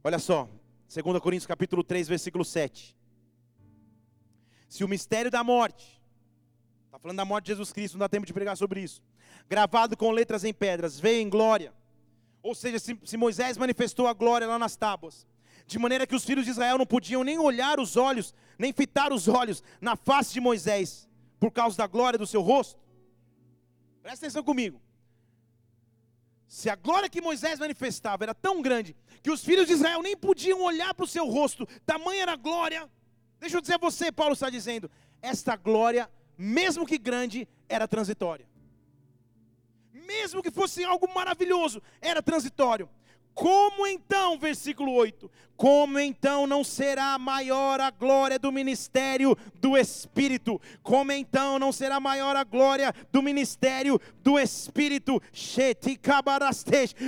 Olha só, 2 Coríntios capítulo 3, versículo 7. Se o mistério da morte, está falando da morte de Jesus Cristo, não dá tempo de pregar sobre isso. Gravado com letras em pedras, veio em glória. Ou seja, se, se Moisés manifestou a glória lá nas tábuas, de maneira que os filhos de Israel não podiam nem olhar os olhos, nem fitar os olhos na face de Moisés, por causa da glória do seu rosto. Presta atenção comigo. Se a glória que Moisés manifestava era tão grande, que os filhos de Israel nem podiam olhar para o seu rosto, tamanha era a glória. Deixa eu dizer a você, Paulo está dizendo, esta glória, mesmo que grande, era transitória. Mesmo que fosse algo maravilhoso, era transitório. Como então, versículo 8, como então não será maior a glória do ministério do Espírito? Como então não será maior a glória do ministério do Espírito?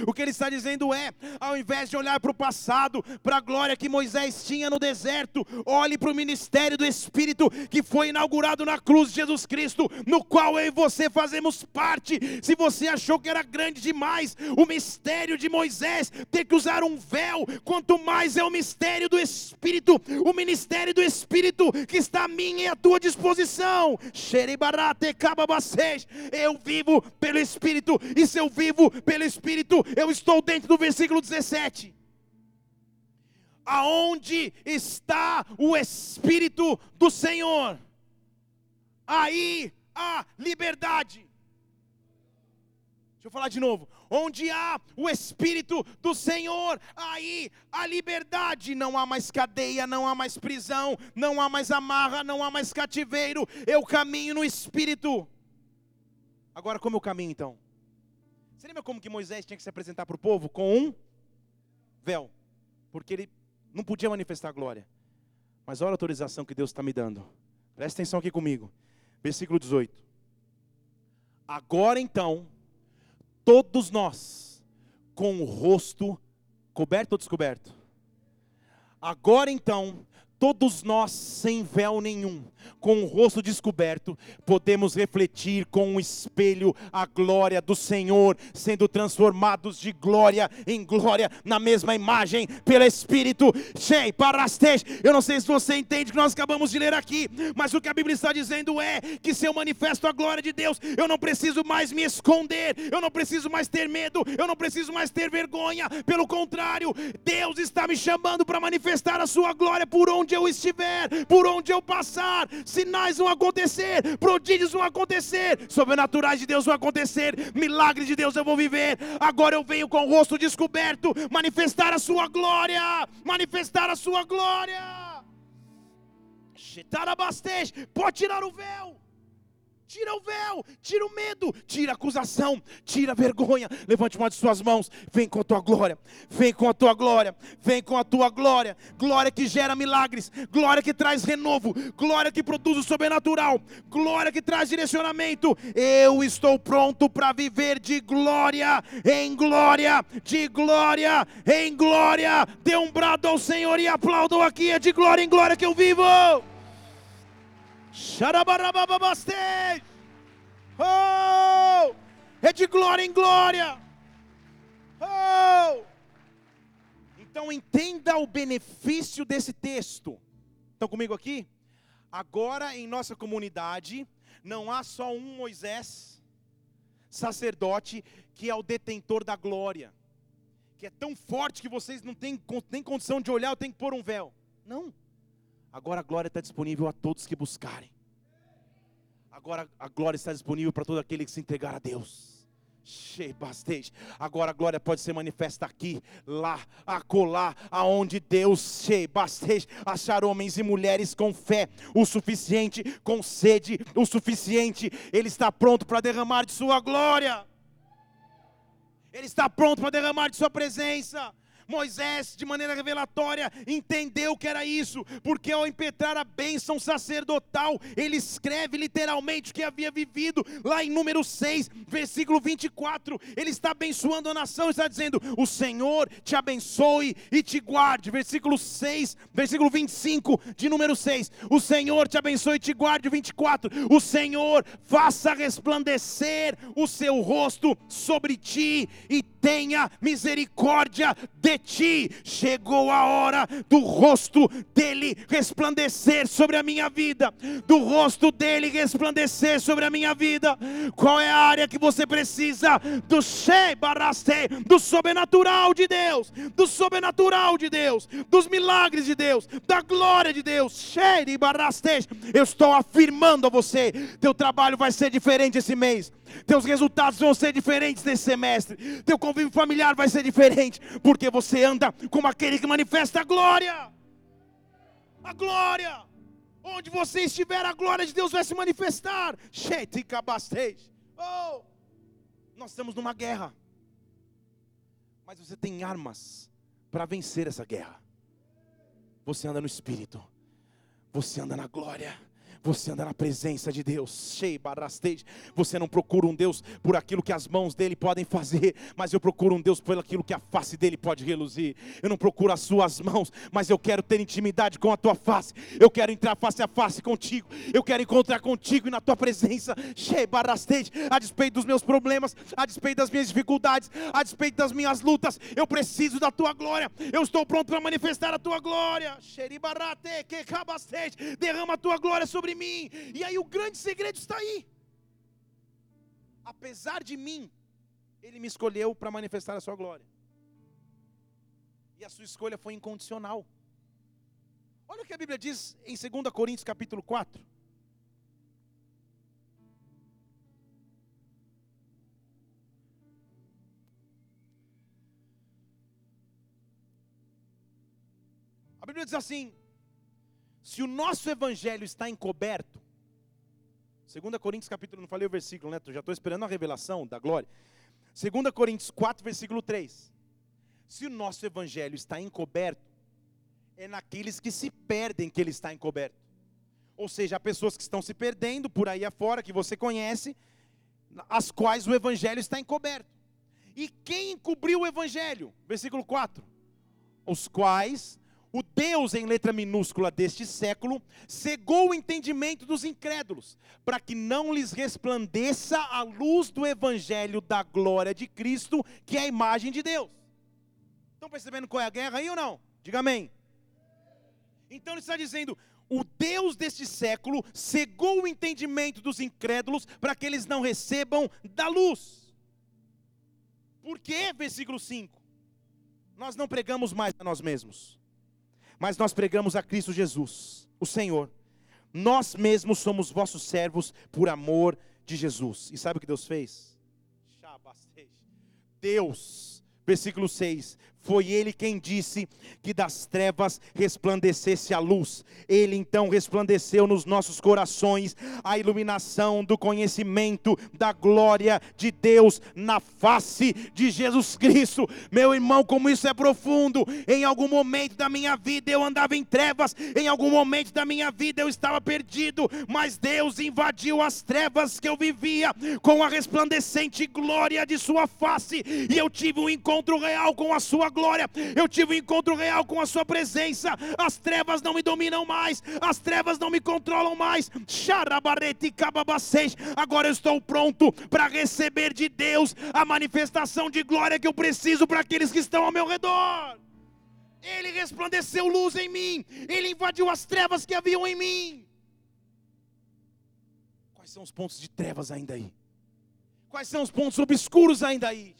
O que ele está dizendo é: ao invés de olhar para o passado, para a glória que Moisés tinha no deserto, olhe para o ministério do Espírito que foi inaugurado na cruz de Jesus Cristo, no qual eu e você fazemos parte. Se você achou que era grande demais o mistério de Moisés ter que usar um véu, quanto mais é o mistério do Espírito, o ministério do Espírito que está a minha e à tua disposição. Eu vivo pelo Espírito, e se eu vivo pelo Espírito, eu estou dentro do versículo 17. Aonde está o Espírito do Senhor? Aí há liberdade. Deixa eu falar de novo. Onde há o Espírito do Senhor, aí a liberdade. Não há mais cadeia, não há mais prisão, não há mais amarra, não há mais cativeiro. Eu caminho no Espírito. Agora, como eu caminho então? Você lembra como que Moisés tinha que se apresentar para o povo? Com um véu. Porque ele não podia manifestar glória. Mas olha a autorização que Deus está me dando. Presta atenção aqui comigo. Versículo 18. Agora então todos nós, com o rosto coberto ou descoberto. Agora então, todos nós, sem véu nenhum, com o rosto descoberto, podemos refletir com um espelho a glória do Senhor, sendo transformados de glória em glória na mesma imagem pelo Espírito. Shei, parastej. Eu não sei se você entende o que nós acabamos de ler aqui, mas o que a Bíblia está dizendo é que se eu manifesto a glória de Deus, eu não preciso mais me esconder, eu não preciso mais ter medo, eu não preciso mais ter vergonha. Pelo contrário, Deus está me chamando para manifestar a sua glória por onde eu estiver, por onde eu passar sinais vão acontecer, prodígios vão acontecer, sobrenaturais de Deus vão acontecer, milagres de Deus eu vou viver. Agora eu venho com o rosto descoberto, manifestar a sua glória, manifestar a sua glória. Pode tirar o véu. Tira o véu, tira o medo, tira a acusação, tira a vergonha. Levante uma de suas mãos. Vem com a tua glória, vem com a tua glória, vem com a tua glória. Glória que gera milagres, glória que traz renovo, glória que produz o sobrenatural, glória que traz direcionamento. Eu estou pronto para viver de glória em glória, de glória em glória. Dê um brado ao Senhor e aplaudam aqui. É de glória em glória que eu vivo. Oh! É de glória em glória. Oh! Então entenda o benefício desse texto. Estão comigo aqui? Agora em nossa comunidade não há só um Moisés, sacerdote, que é o detentor da glória, que é tão forte que vocês não têm nem condição de olhar, eu tenho que pôr um véu. Não. Agora a glória está disponível a todos que buscarem. Agora a glória está disponível para todo aquele que se entregar a Deus. Agora a glória pode ser manifesta aqui, lá, acolá, aonde Deus achar homens e mulheres com fé o suficiente, com sede o suficiente. Ele está pronto para derramar de sua glória. Ele está pronto para derramar de sua presença. Moisés, de maneira revelatória, entendeu que era isso, porque ao impetrar a bênção sacerdotal, ele escreve literalmente o que havia vivido, lá em número 6, versículo 24. Ele está abençoando a nação, está dizendo: O Senhor te abençoe e te guarde. Versículo 6, versículo 25 de número 6. O Senhor te abençoe e te guarde. 24. O Senhor faça resplandecer o seu rosto sobre ti e tenha misericórdia de ti. Chegou a hora do rosto dele resplandecer sobre a minha vida, do rosto dele resplandecer sobre a minha vida. Qual é a área que você precisa do Shei Baraste, do sobrenatural de Deus, do sobrenatural de Deus, dos milagres de Deus, da glória de Deus. Shei Baraste. Eu estou afirmando a você, teu trabalho vai ser diferente esse mês. Teus resultados vão ser diferentes nesse semestre. Teu convívio familiar vai ser diferente, porque você anda como aquele que manifesta a glória. A glória. Onde você estiver, a glória de Deus vai se manifestar. Oh, nós estamos numa guerra. Mas você tem armas para vencer essa guerra. Você anda no espírito. Você anda na glória. Você anda na presença de Deus. Você não procura um Deus por aquilo que as mãos dele podem fazer, mas eu procuro um Deus por aquilo que a face dele pode reluzir. Eu não procuro as suas mãos, mas eu quero ter intimidade com a tua face. Eu quero entrar face a face contigo. Eu quero encontrar contigo e na tua presença. A despeito dos meus problemas, a despeito das minhas dificuldades, a despeito das minhas lutas, eu preciso da tua glória. Eu estou pronto para manifestar a tua glória. Derrama a tua glória sobre sobre mim. E aí o grande segredo está aí. Apesar de mim, ele me escolheu para manifestar a sua glória. E a sua escolha foi incondicional. Olha o que a Bíblia diz em 2 Coríntios capítulo 4. A Bíblia diz assim: se o nosso evangelho está encoberto, 2 Coríntios capítulo, não falei o versículo, né? Já estou esperando a revelação da glória. 2 Coríntios 4, versículo 3. Se o nosso evangelho está encoberto, é naqueles que se perdem que ele está encoberto. Ou seja, há pessoas que estão se perdendo por aí afora, que você conhece, as quais o evangelho está encoberto. E quem encobriu o evangelho? Versículo 4. Os quais o Deus em letra minúscula deste século cegou o entendimento dos incrédulos, para que não lhes resplandeça a luz do evangelho da glória de Cristo, que é a imagem de Deus. Estão percebendo qual é a guerra aí ou não? Diga amém. Então ele está dizendo: o Deus deste século cegou o entendimento dos incrédulos para que eles não recebam da luz. Por quê? Versículo 5. Nós não pregamos mais a nós mesmos mas nós pregamos a Cristo Jesus, o Senhor. Nós mesmos somos vossos servos por amor de Jesus. E sabe o que Deus fez? Deus, versículo 6, foi ele quem disse que das trevas resplandecesse a luz. Ele então resplandeceu nos nossos corações a iluminação do conhecimento da glória de Deus na face de Jesus Cristo. Meu irmão, como isso é profundo. Em algum momento da minha vida eu andava em trevas, em algum momento da minha vida eu estava perdido, mas Deus invadiu as trevas que eu vivia com a resplandecente glória de Sua face, e eu tive um encontro real com a Sua glória, eu tive um encontro real com a Sua presença. As trevas não me dominam mais, as trevas não me controlam mais. Agora eu estou pronto para receber de Deus a manifestação de glória que eu preciso para aqueles que estão ao meu redor. Ele resplandeceu luz em mim, ele invadiu as trevas que haviam em mim. Quais são os pontos de trevas ainda aí? Quais são os pontos obscuros ainda aí?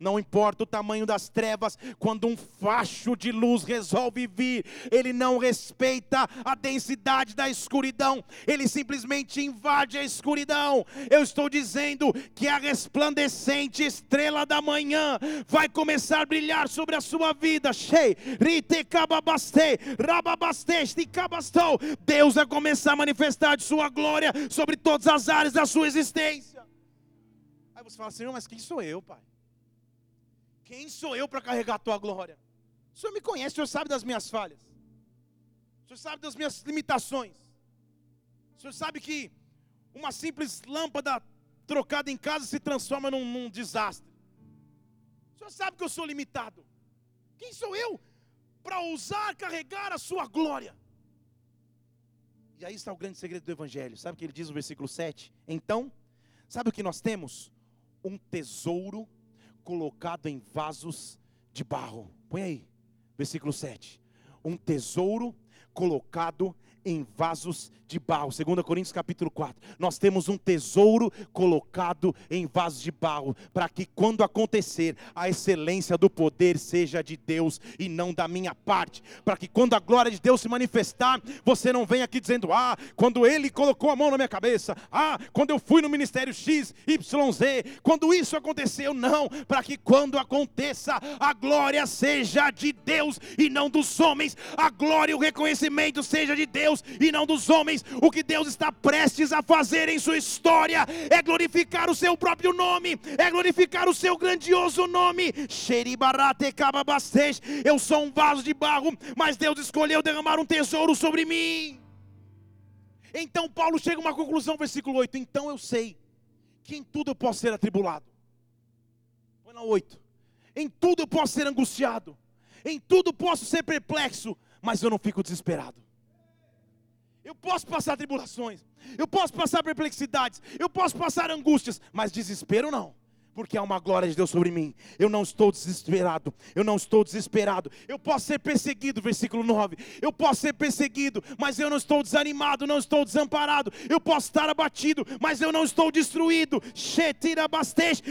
Não importa o tamanho das trevas, quando um facho de luz resolve vir, ele não respeita a densidade da escuridão, ele simplesmente invade a escuridão. Eu estou dizendo que a resplandecente estrela da manhã vai começar a brilhar sobre a sua vida. Deus vai começar a manifestar de sua glória sobre todas as áreas da sua existência. Aí você fala, Senhor, mas quem sou eu, Pai? Quem sou eu para carregar a tua glória? O Senhor me conhece, o Senhor sabe das minhas falhas. O Senhor sabe das minhas limitações. O Senhor sabe que uma simples lâmpada trocada em casa se transforma num, num desastre. O Senhor sabe que eu sou limitado. Quem sou eu para ousar carregar a sua glória? E aí está o grande segredo do Evangelho. Sabe o que ele diz no versículo 7? Então, sabe o que nós temos? Um tesouro colocado em vasos de barro. Põe aí, versículo 7. Um tesouro colocado em vasos de barro. 2 Coríntios capítulo 4. Nós temos um tesouro colocado em vasos de barro, para que quando acontecer, a excelência do poder seja de Deus e não da minha parte. Para que quando a glória de Deus se manifestar, você não venha aqui dizendo: "Ah, quando ele colocou a mão na minha cabeça, ah, quando eu fui no ministério X, Y, Z, quando isso aconteceu, não, para que quando aconteça, a glória seja de Deus e não dos homens. A glória e o reconhecimento seja de Deus e não dos homens o que Deus está prestes a fazer em sua história é glorificar o seu próprio nome, é glorificar o seu grandioso nome. Eu sou um vaso de barro, mas Deus escolheu derramar um tesouro sobre mim. Então Paulo chega a uma conclusão, versículo 8. Então eu sei que em tudo eu posso ser atribulado. Põe na 8. Em tudo eu posso ser angustiado. Em tudo posso ser perplexo, mas eu não fico desesperado. Eu posso passar tribulações, eu posso passar perplexidades, eu posso passar angústias, mas desespero não porque há uma glória de Deus sobre mim. Eu não estou desesperado, eu não estou desesperado. Eu posso ser perseguido, versículo 9. Eu posso ser perseguido, mas eu não estou desanimado, não estou desamparado. Eu posso estar abatido, mas eu não estou destruído.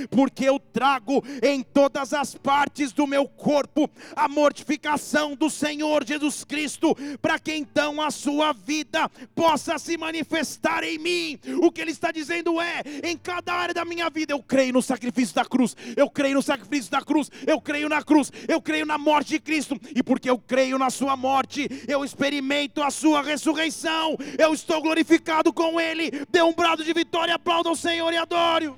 Porque eu trago em todas as partes do meu corpo a mortificação do Senhor Jesus Cristo, para que então a sua vida possa se manifestar em mim. O que ele está dizendo é: em cada área da minha vida eu creio no sacrifício sacrifício da cruz. Eu creio no sacrifício da cruz. Eu creio na cruz. Eu creio na morte de Cristo. E porque eu creio na sua morte, eu experimento a sua ressurreição. Eu estou glorificado com ele. Dê um brado de vitória, aplauda o Senhor e adore.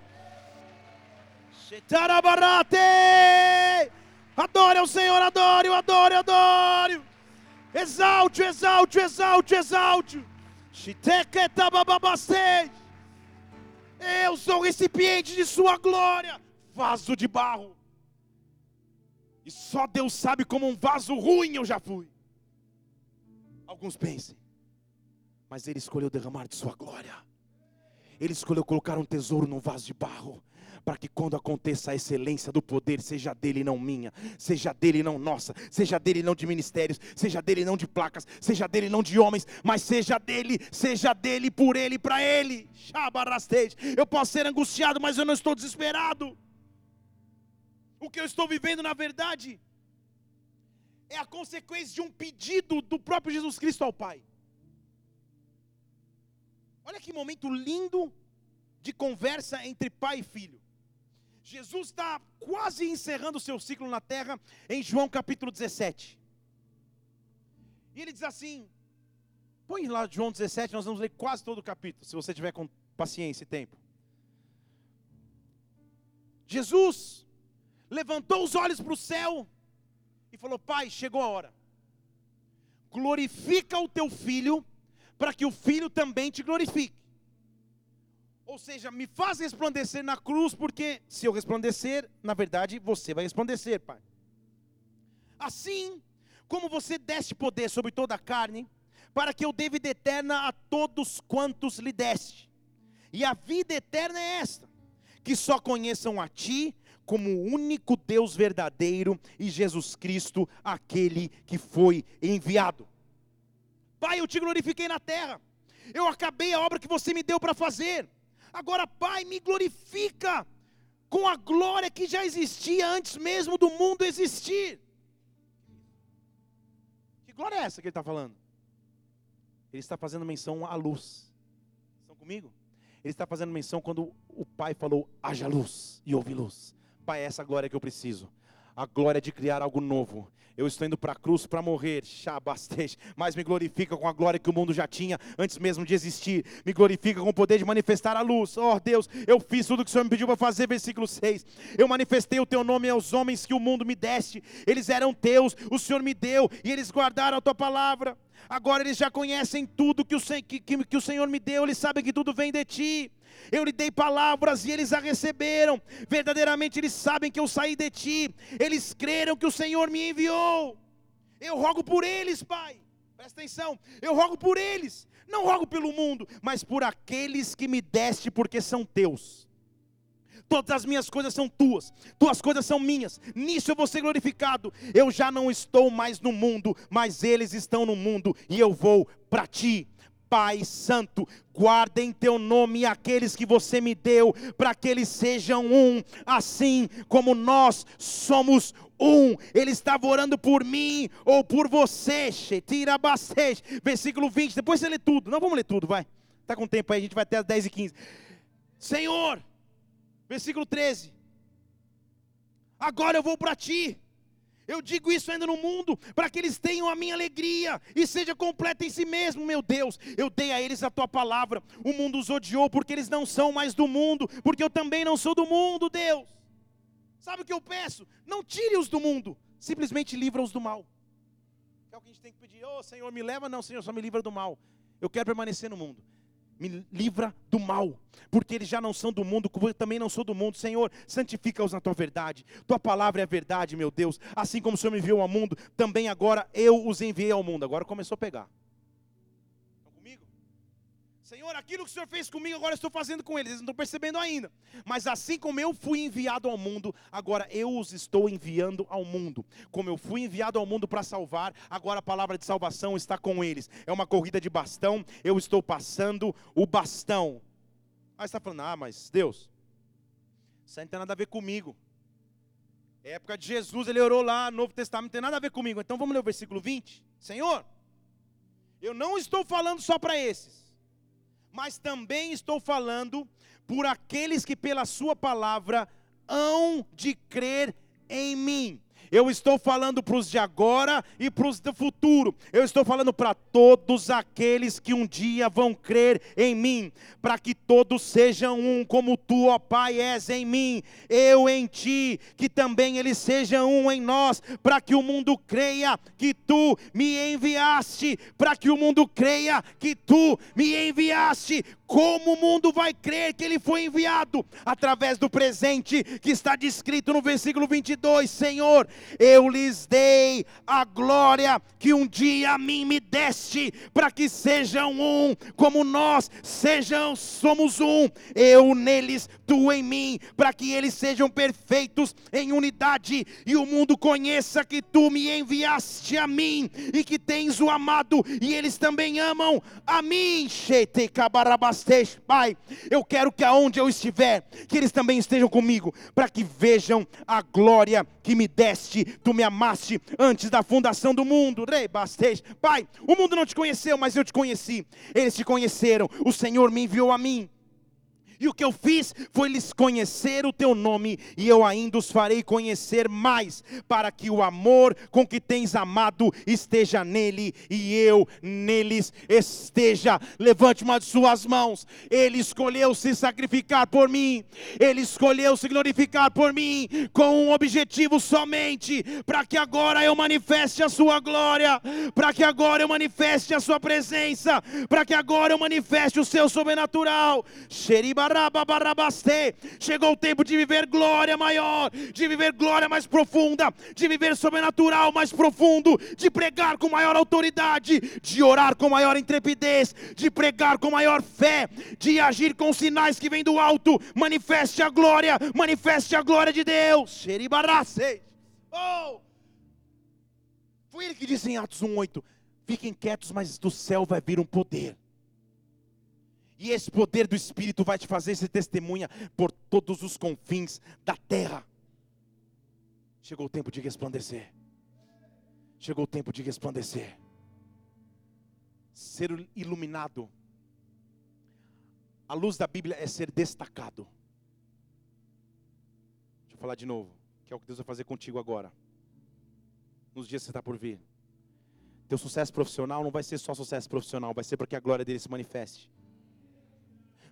Adore ao Senhor, adore, adore, adore. Exalte, exalte, exalte, exalte. Eu sou recipiente de sua glória, vaso de barro. E só Deus sabe como um vaso ruim eu já fui. Alguns pensem, mas Ele escolheu derramar de sua glória. Ele escolheu colocar um tesouro num vaso de barro para que quando aconteça a excelência do poder, seja dele e não minha, seja dele e não nossa, seja dele e não de ministérios, seja dele e não de placas, seja dele e não de homens, mas seja dele, seja dele, por ele e para ele. Eu posso ser angustiado, mas eu não estou desesperado. O que eu estou vivendo, na verdade, é a consequência de um pedido do próprio Jesus Cristo ao Pai. Olha que momento lindo de conversa entre pai e filho. Jesus está quase encerrando o seu ciclo na terra em João capítulo 17. E ele diz assim: põe lá João 17, nós vamos ler quase todo o capítulo, se você tiver com paciência e tempo. Jesus levantou os olhos para o céu e falou: Pai, chegou a hora. Glorifica o teu filho, para que o filho também te glorifique. Ou seja, me faz resplandecer na cruz, porque se eu resplandecer, na verdade você vai resplandecer, Pai. Assim como você deste poder sobre toda a carne, para que eu dê vida eterna a todos quantos lhe deste. E a vida eterna é esta: que só conheçam a Ti como o único Deus verdadeiro e Jesus Cristo, aquele que foi enviado. Pai, eu te glorifiquei na terra, eu acabei a obra que você me deu para fazer Agora, Pai, me glorifica com a glória que já existia antes mesmo do mundo existir. Que glória é essa que ele está falando? Ele está fazendo menção à luz. Estão comigo? Ele está fazendo menção quando o Pai falou: haja luz e houve luz. Pai, é essa glória que eu preciso. A glória de criar algo novo eu estou indo para a cruz para morrer, mas me glorifica com a glória que o mundo já tinha antes mesmo de existir, me glorifica com o poder de manifestar a luz, oh Deus, eu fiz tudo o que o Senhor me pediu para fazer, versículo 6, eu manifestei o teu nome aos homens que o mundo me deste, eles eram teus, o Senhor me deu, e eles guardaram a tua palavra, agora eles já conhecem tudo que o, que, que, que o Senhor me deu, eles sabem que tudo vem de ti, eu lhe dei palavras e eles a receberam. Verdadeiramente eles sabem que eu saí de ti. Eles creram que o Senhor me enviou. Eu rogo por eles, Pai. Presta atenção. Eu rogo por eles. Não rogo pelo mundo, mas por aqueles que me deste, porque são teus. Todas as minhas coisas são tuas, tuas coisas são minhas, nisso eu vou ser glorificado. Eu já não estou mais no mundo, mas eles estão no mundo, e eu vou para ti. Pai Santo, guarda em teu nome aqueles que você me deu, para que eles sejam um, assim como nós somos um. Ele estava orando por mim ou por você. Tira bastante. Versículo 20. Depois você lê tudo. Não vamos ler tudo, vai. Está com tempo aí, a gente vai até as 10 e 15. Senhor, versículo 13. Agora eu vou para ti eu digo isso ainda no mundo, para que eles tenham a minha alegria e seja completa em si mesmo, meu Deus. Eu dei a eles a tua palavra. O mundo os odiou porque eles não são mais do mundo, porque eu também não sou do mundo, Deus. Sabe o que eu peço? Não tire-os do mundo, simplesmente livra-os do mal. É o que a gente tem que pedir. Oh, Senhor, me leva, não, Senhor, só me livra do mal. Eu quero permanecer no mundo me livra do mal, porque eles já não são do mundo, como eu também não sou do mundo. Senhor, santifica-os na tua verdade. Tua palavra é verdade, meu Deus. Assim como o Senhor me enviou ao mundo, também agora eu os enviei ao mundo. Agora começou a pegar. Senhor, aquilo que o Senhor fez comigo, agora estou fazendo com eles. Eles não estão percebendo ainda. Mas assim como eu fui enviado ao mundo, agora eu os estou enviando ao mundo. Como eu fui enviado ao mundo para salvar, agora a palavra de salvação está com eles. É uma corrida de bastão, eu estou passando o bastão. Aí você está falando, ah, mas Deus, isso aí não tem nada a ver comigo. É época de Jesus, ele orou lá, Novo Testamento, não tem nada a ver comigo. Então vamos ler o versículo 20. Senhor, eu não estou falando só para esses mas também estou falando por aqueles que pela sua palavra hão de crer em mim. Eu estou falando para os de agora e para os do futuro. Eu estou falando para todos aqueles que um dia vão crer em mim, para que todos sejam um, como tu, ó Pai, és em mim, eu em ti, que também eles sejam um em nós, para que o mundo creia que tu me enviaste, para que o mundo creia que tu me enviaste. Como o mundo vai crer que ele foi enviado? Através do presente que está descrito no versículo 22, Senhor, eu lhes dei a glória que um dia a mim me deste, para que sejam um, como nós sejam, somos um, eu neles, tu em mim, para que eles sejam perfeitos em unidade, e o mundo conheça que tu me enviaste a mim, e que tens o amado, e eles também amam a mim. Pai, eu quero que aonde eu estiver, que eles também estejam comigo, para que vejam a glória que me deste, tu me amaste antes da fundação do mundo. Rei Bastej. Pai, o mundo não te conheceu, mas eu te conheci. Eles te conheceram. O Senhor me enviou a mim. E o que eu fiz foi lhes conhecer o teu nome, e eu ainda os farei conhecer mais, para que o amor com que tens amado esteja nele e eu neles esteja. Levante uma de suas mãos. Ele escolheu se sacrificar por mim, ele escolheu se glorificar por mim, com um objetivo somente, para que agora eu manifeste a sua glória, para que agora eu manifeste a sua presença, para que agora eu manifeste o seu sobrenatural. Xeriba Chegou o tempo de viver glória maior, de viver glória mais profunda, de viver sobrenatural mais profundo, de pregar com maior autoridade, de orar com maior intrepidez, de pregar com maior fé, de agir com sinais que vêm do alto. Manifeste a glória, manifeste a glória de Deus. Oh! Foi ele que disse em Atos 1:8: Fiquem quietos, mas do céu vai vir um poder e esse poder do Espírito vai te fazer ser testemunha por todos os confins da terra. Chegou o tempo de resplandecer. Chegou o tempo de resplandecer. Ser iluminado. A luz da Bíblia é ser destacado. Deixa eu falar de novo, que é o que Deus vai fazer contigo agora. Nos dias que você está por vir. Teu sucesso profissional não vai ser só sucesso profissional, vai ser para que a glória dele se manifeste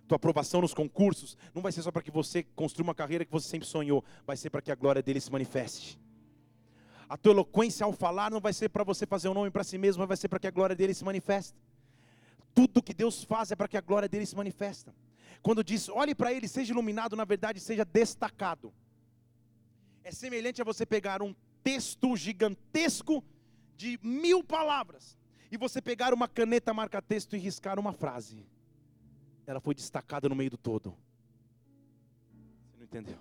tua aprovação nos concursos não vai ser só para que você construa uma carreira que você sempre sonhou, vai ser para que a glória dele se manifeste. A tua eloquência ao falar não vai ser para você fazer um nome para si mesmo, mas vai ser para que a glória dele se manifeste. Tudo que Deus faz é para que a glória dele se manifesta. Quando diz, olhe para ele, seja iluminado, na verdade, seja destacado. É semelhante a você pegar um texto gigantesco de mil palavras e você pegar uma caneta marca-texto e riscar uma frase ela foi destacada no meio do todo. Você não entendeu?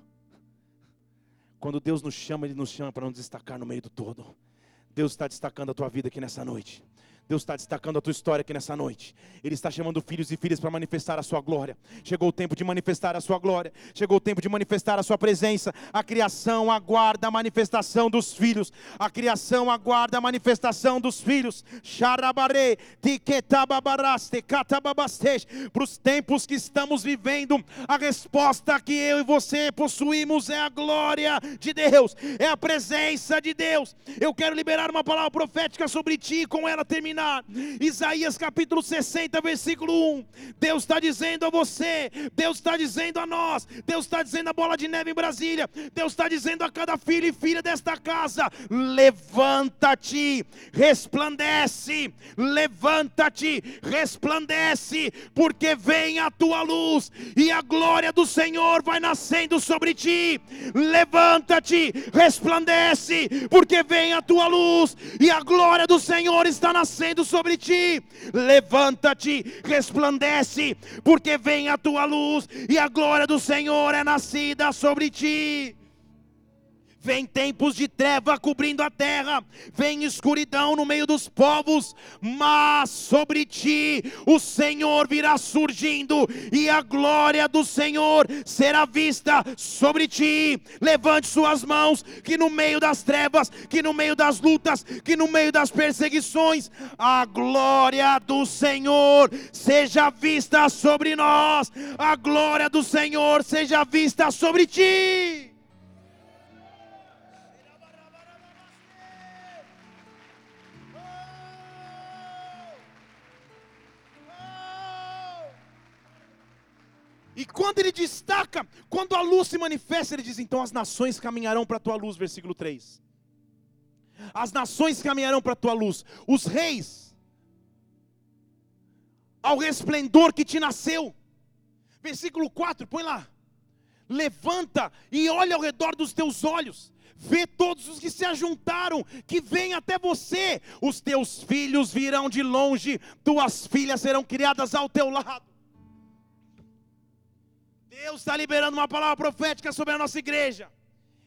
Quando Deus nos chama, Ele nos chama para nos destacar no meio do todo. Deus está destacando a tua vida aqui nessa noite. Deus está destacando a tua história aqui nessa noite. Ele está chamando filhos e filhas para manifestar a sua glória. Chegou o tempo de manifestar a sua glória. Chegou o tempo de manifestar a sua presença. A criação aguarda a manifestação dos filhos. A criação aguarda a manifestação dos filhos. Para os tempos que estamos vivendo, a resposta que eu e você possuímos é a glória de Deus, é a presença de Deus. Eu quero liberar uma palavra profética sobre ti com ela terminar terminar. Isaías capítulo 60, versículo 1. Deus está dizendo a você, Deus está dizendo a nós, Deus está dizendo a bola de neve em Brasília, Deus está dizendo a cada filho e filha desta casa: levanta-te, resplandece, levanta-te, resplandece, porque vem a tua luz e a glória do Senhor vai nascendo sobre ti. Levanta-te, resplandece, porque vem a tua luz e a glória do Senhor está nascendo descendo sobre ti. Levanta-te, resplandece, porque vem a tua luz e a glória do Senhor é nascida sobre ti. Vem tempos de treva cobrindo a terra, vem escuridão no meio dos povos, mas sobre ti o Senhor virá surgindo, e a glória do Senhor será vista sobre ti. Levante suas mãos, que no meio das trevas, que no meio das lutas, que no meio das perseguições, a glória do Senhor seja vista sobre nós, a glória do Senhor seja vista sobre ti. Quando ele destaca, quando a luz se manifesta, ele diz: então as nações caminharão para a tua luz, versículo 3. As nações caminharão para a tua luz, os reis, ao resplendor que te nasceu. Versículo 4, põe lá. Levanta e olha ao redor dos teus olhos vê todos os que se ajuntaram, que vêm até você. Os teus filhos virão de longe, tuas filhas serão criadas ao teu lado. Deus está liberando uma palavra profética sobre a nossa igreja.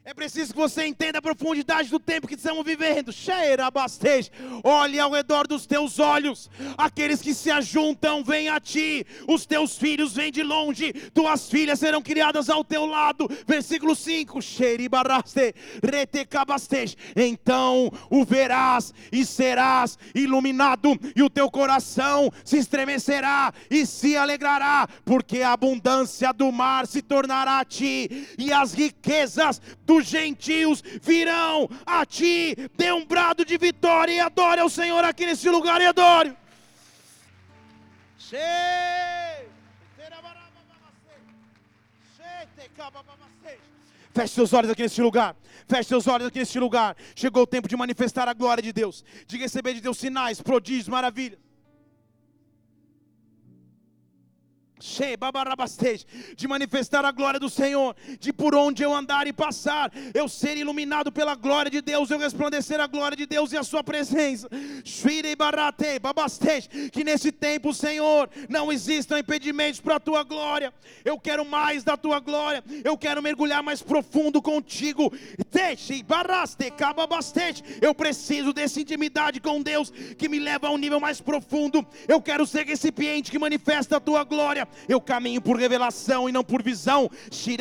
É preciso que você entenda a profundidade do tempo que estamos vivendo. Cheira bastante. Olhe ao redor dos teus olhos. Aqueles que se ajuntam vêm a ti. Os teus filhos vêm de longe. Tuas filhas serão criadas ao teu lado. Versículo 5. Cheiribaraste, retecabaste. Então o verás e serás iluminado. E o teu coração se estremecerá e se alegrará. Porque a abundância do mar se tornará a ti. E as riquezas dos gentios virão a ti. Dê um brado de vitória e adore ao Senhor aqui nesse lugar e adore. Feche seus olhos aqui nesse lugar. Feche seus olhos aqui nesse lugar. Chegou o tempo de manifestar a glória de Deus, de receber de Deus sinais, prodígios, maravilhas. De manifestar a glória do Senhor, de por onde eu andar e passar, eu ser iluminado pela glória de Deus, eu resplandecer a glória de Deus e a sua presença. Que nesse tempo, Senhor, não existam impedimentos para a tua glória. Eu quero mais da tua glória, eu quero mergulhar mais profundo contigo. Eu preciso dessa intimidade com Deus que me leva a um nível mais profundo. Eu quero ser recipiente que manifesta a tua glória eu caminho por revelação e não por visão. Se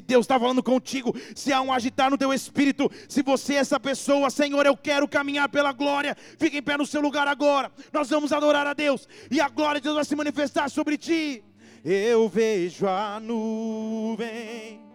Deus está falando contigo, se há um agitar no teu espírito, se você é essa pessoa, Senhor, eu quero caminhar pela glória, fique em pé no seu lugar agora. Nós vamos adorar a Deus e a glória de Deus vai se manifestar sobre ti. Eu vejo a nuvem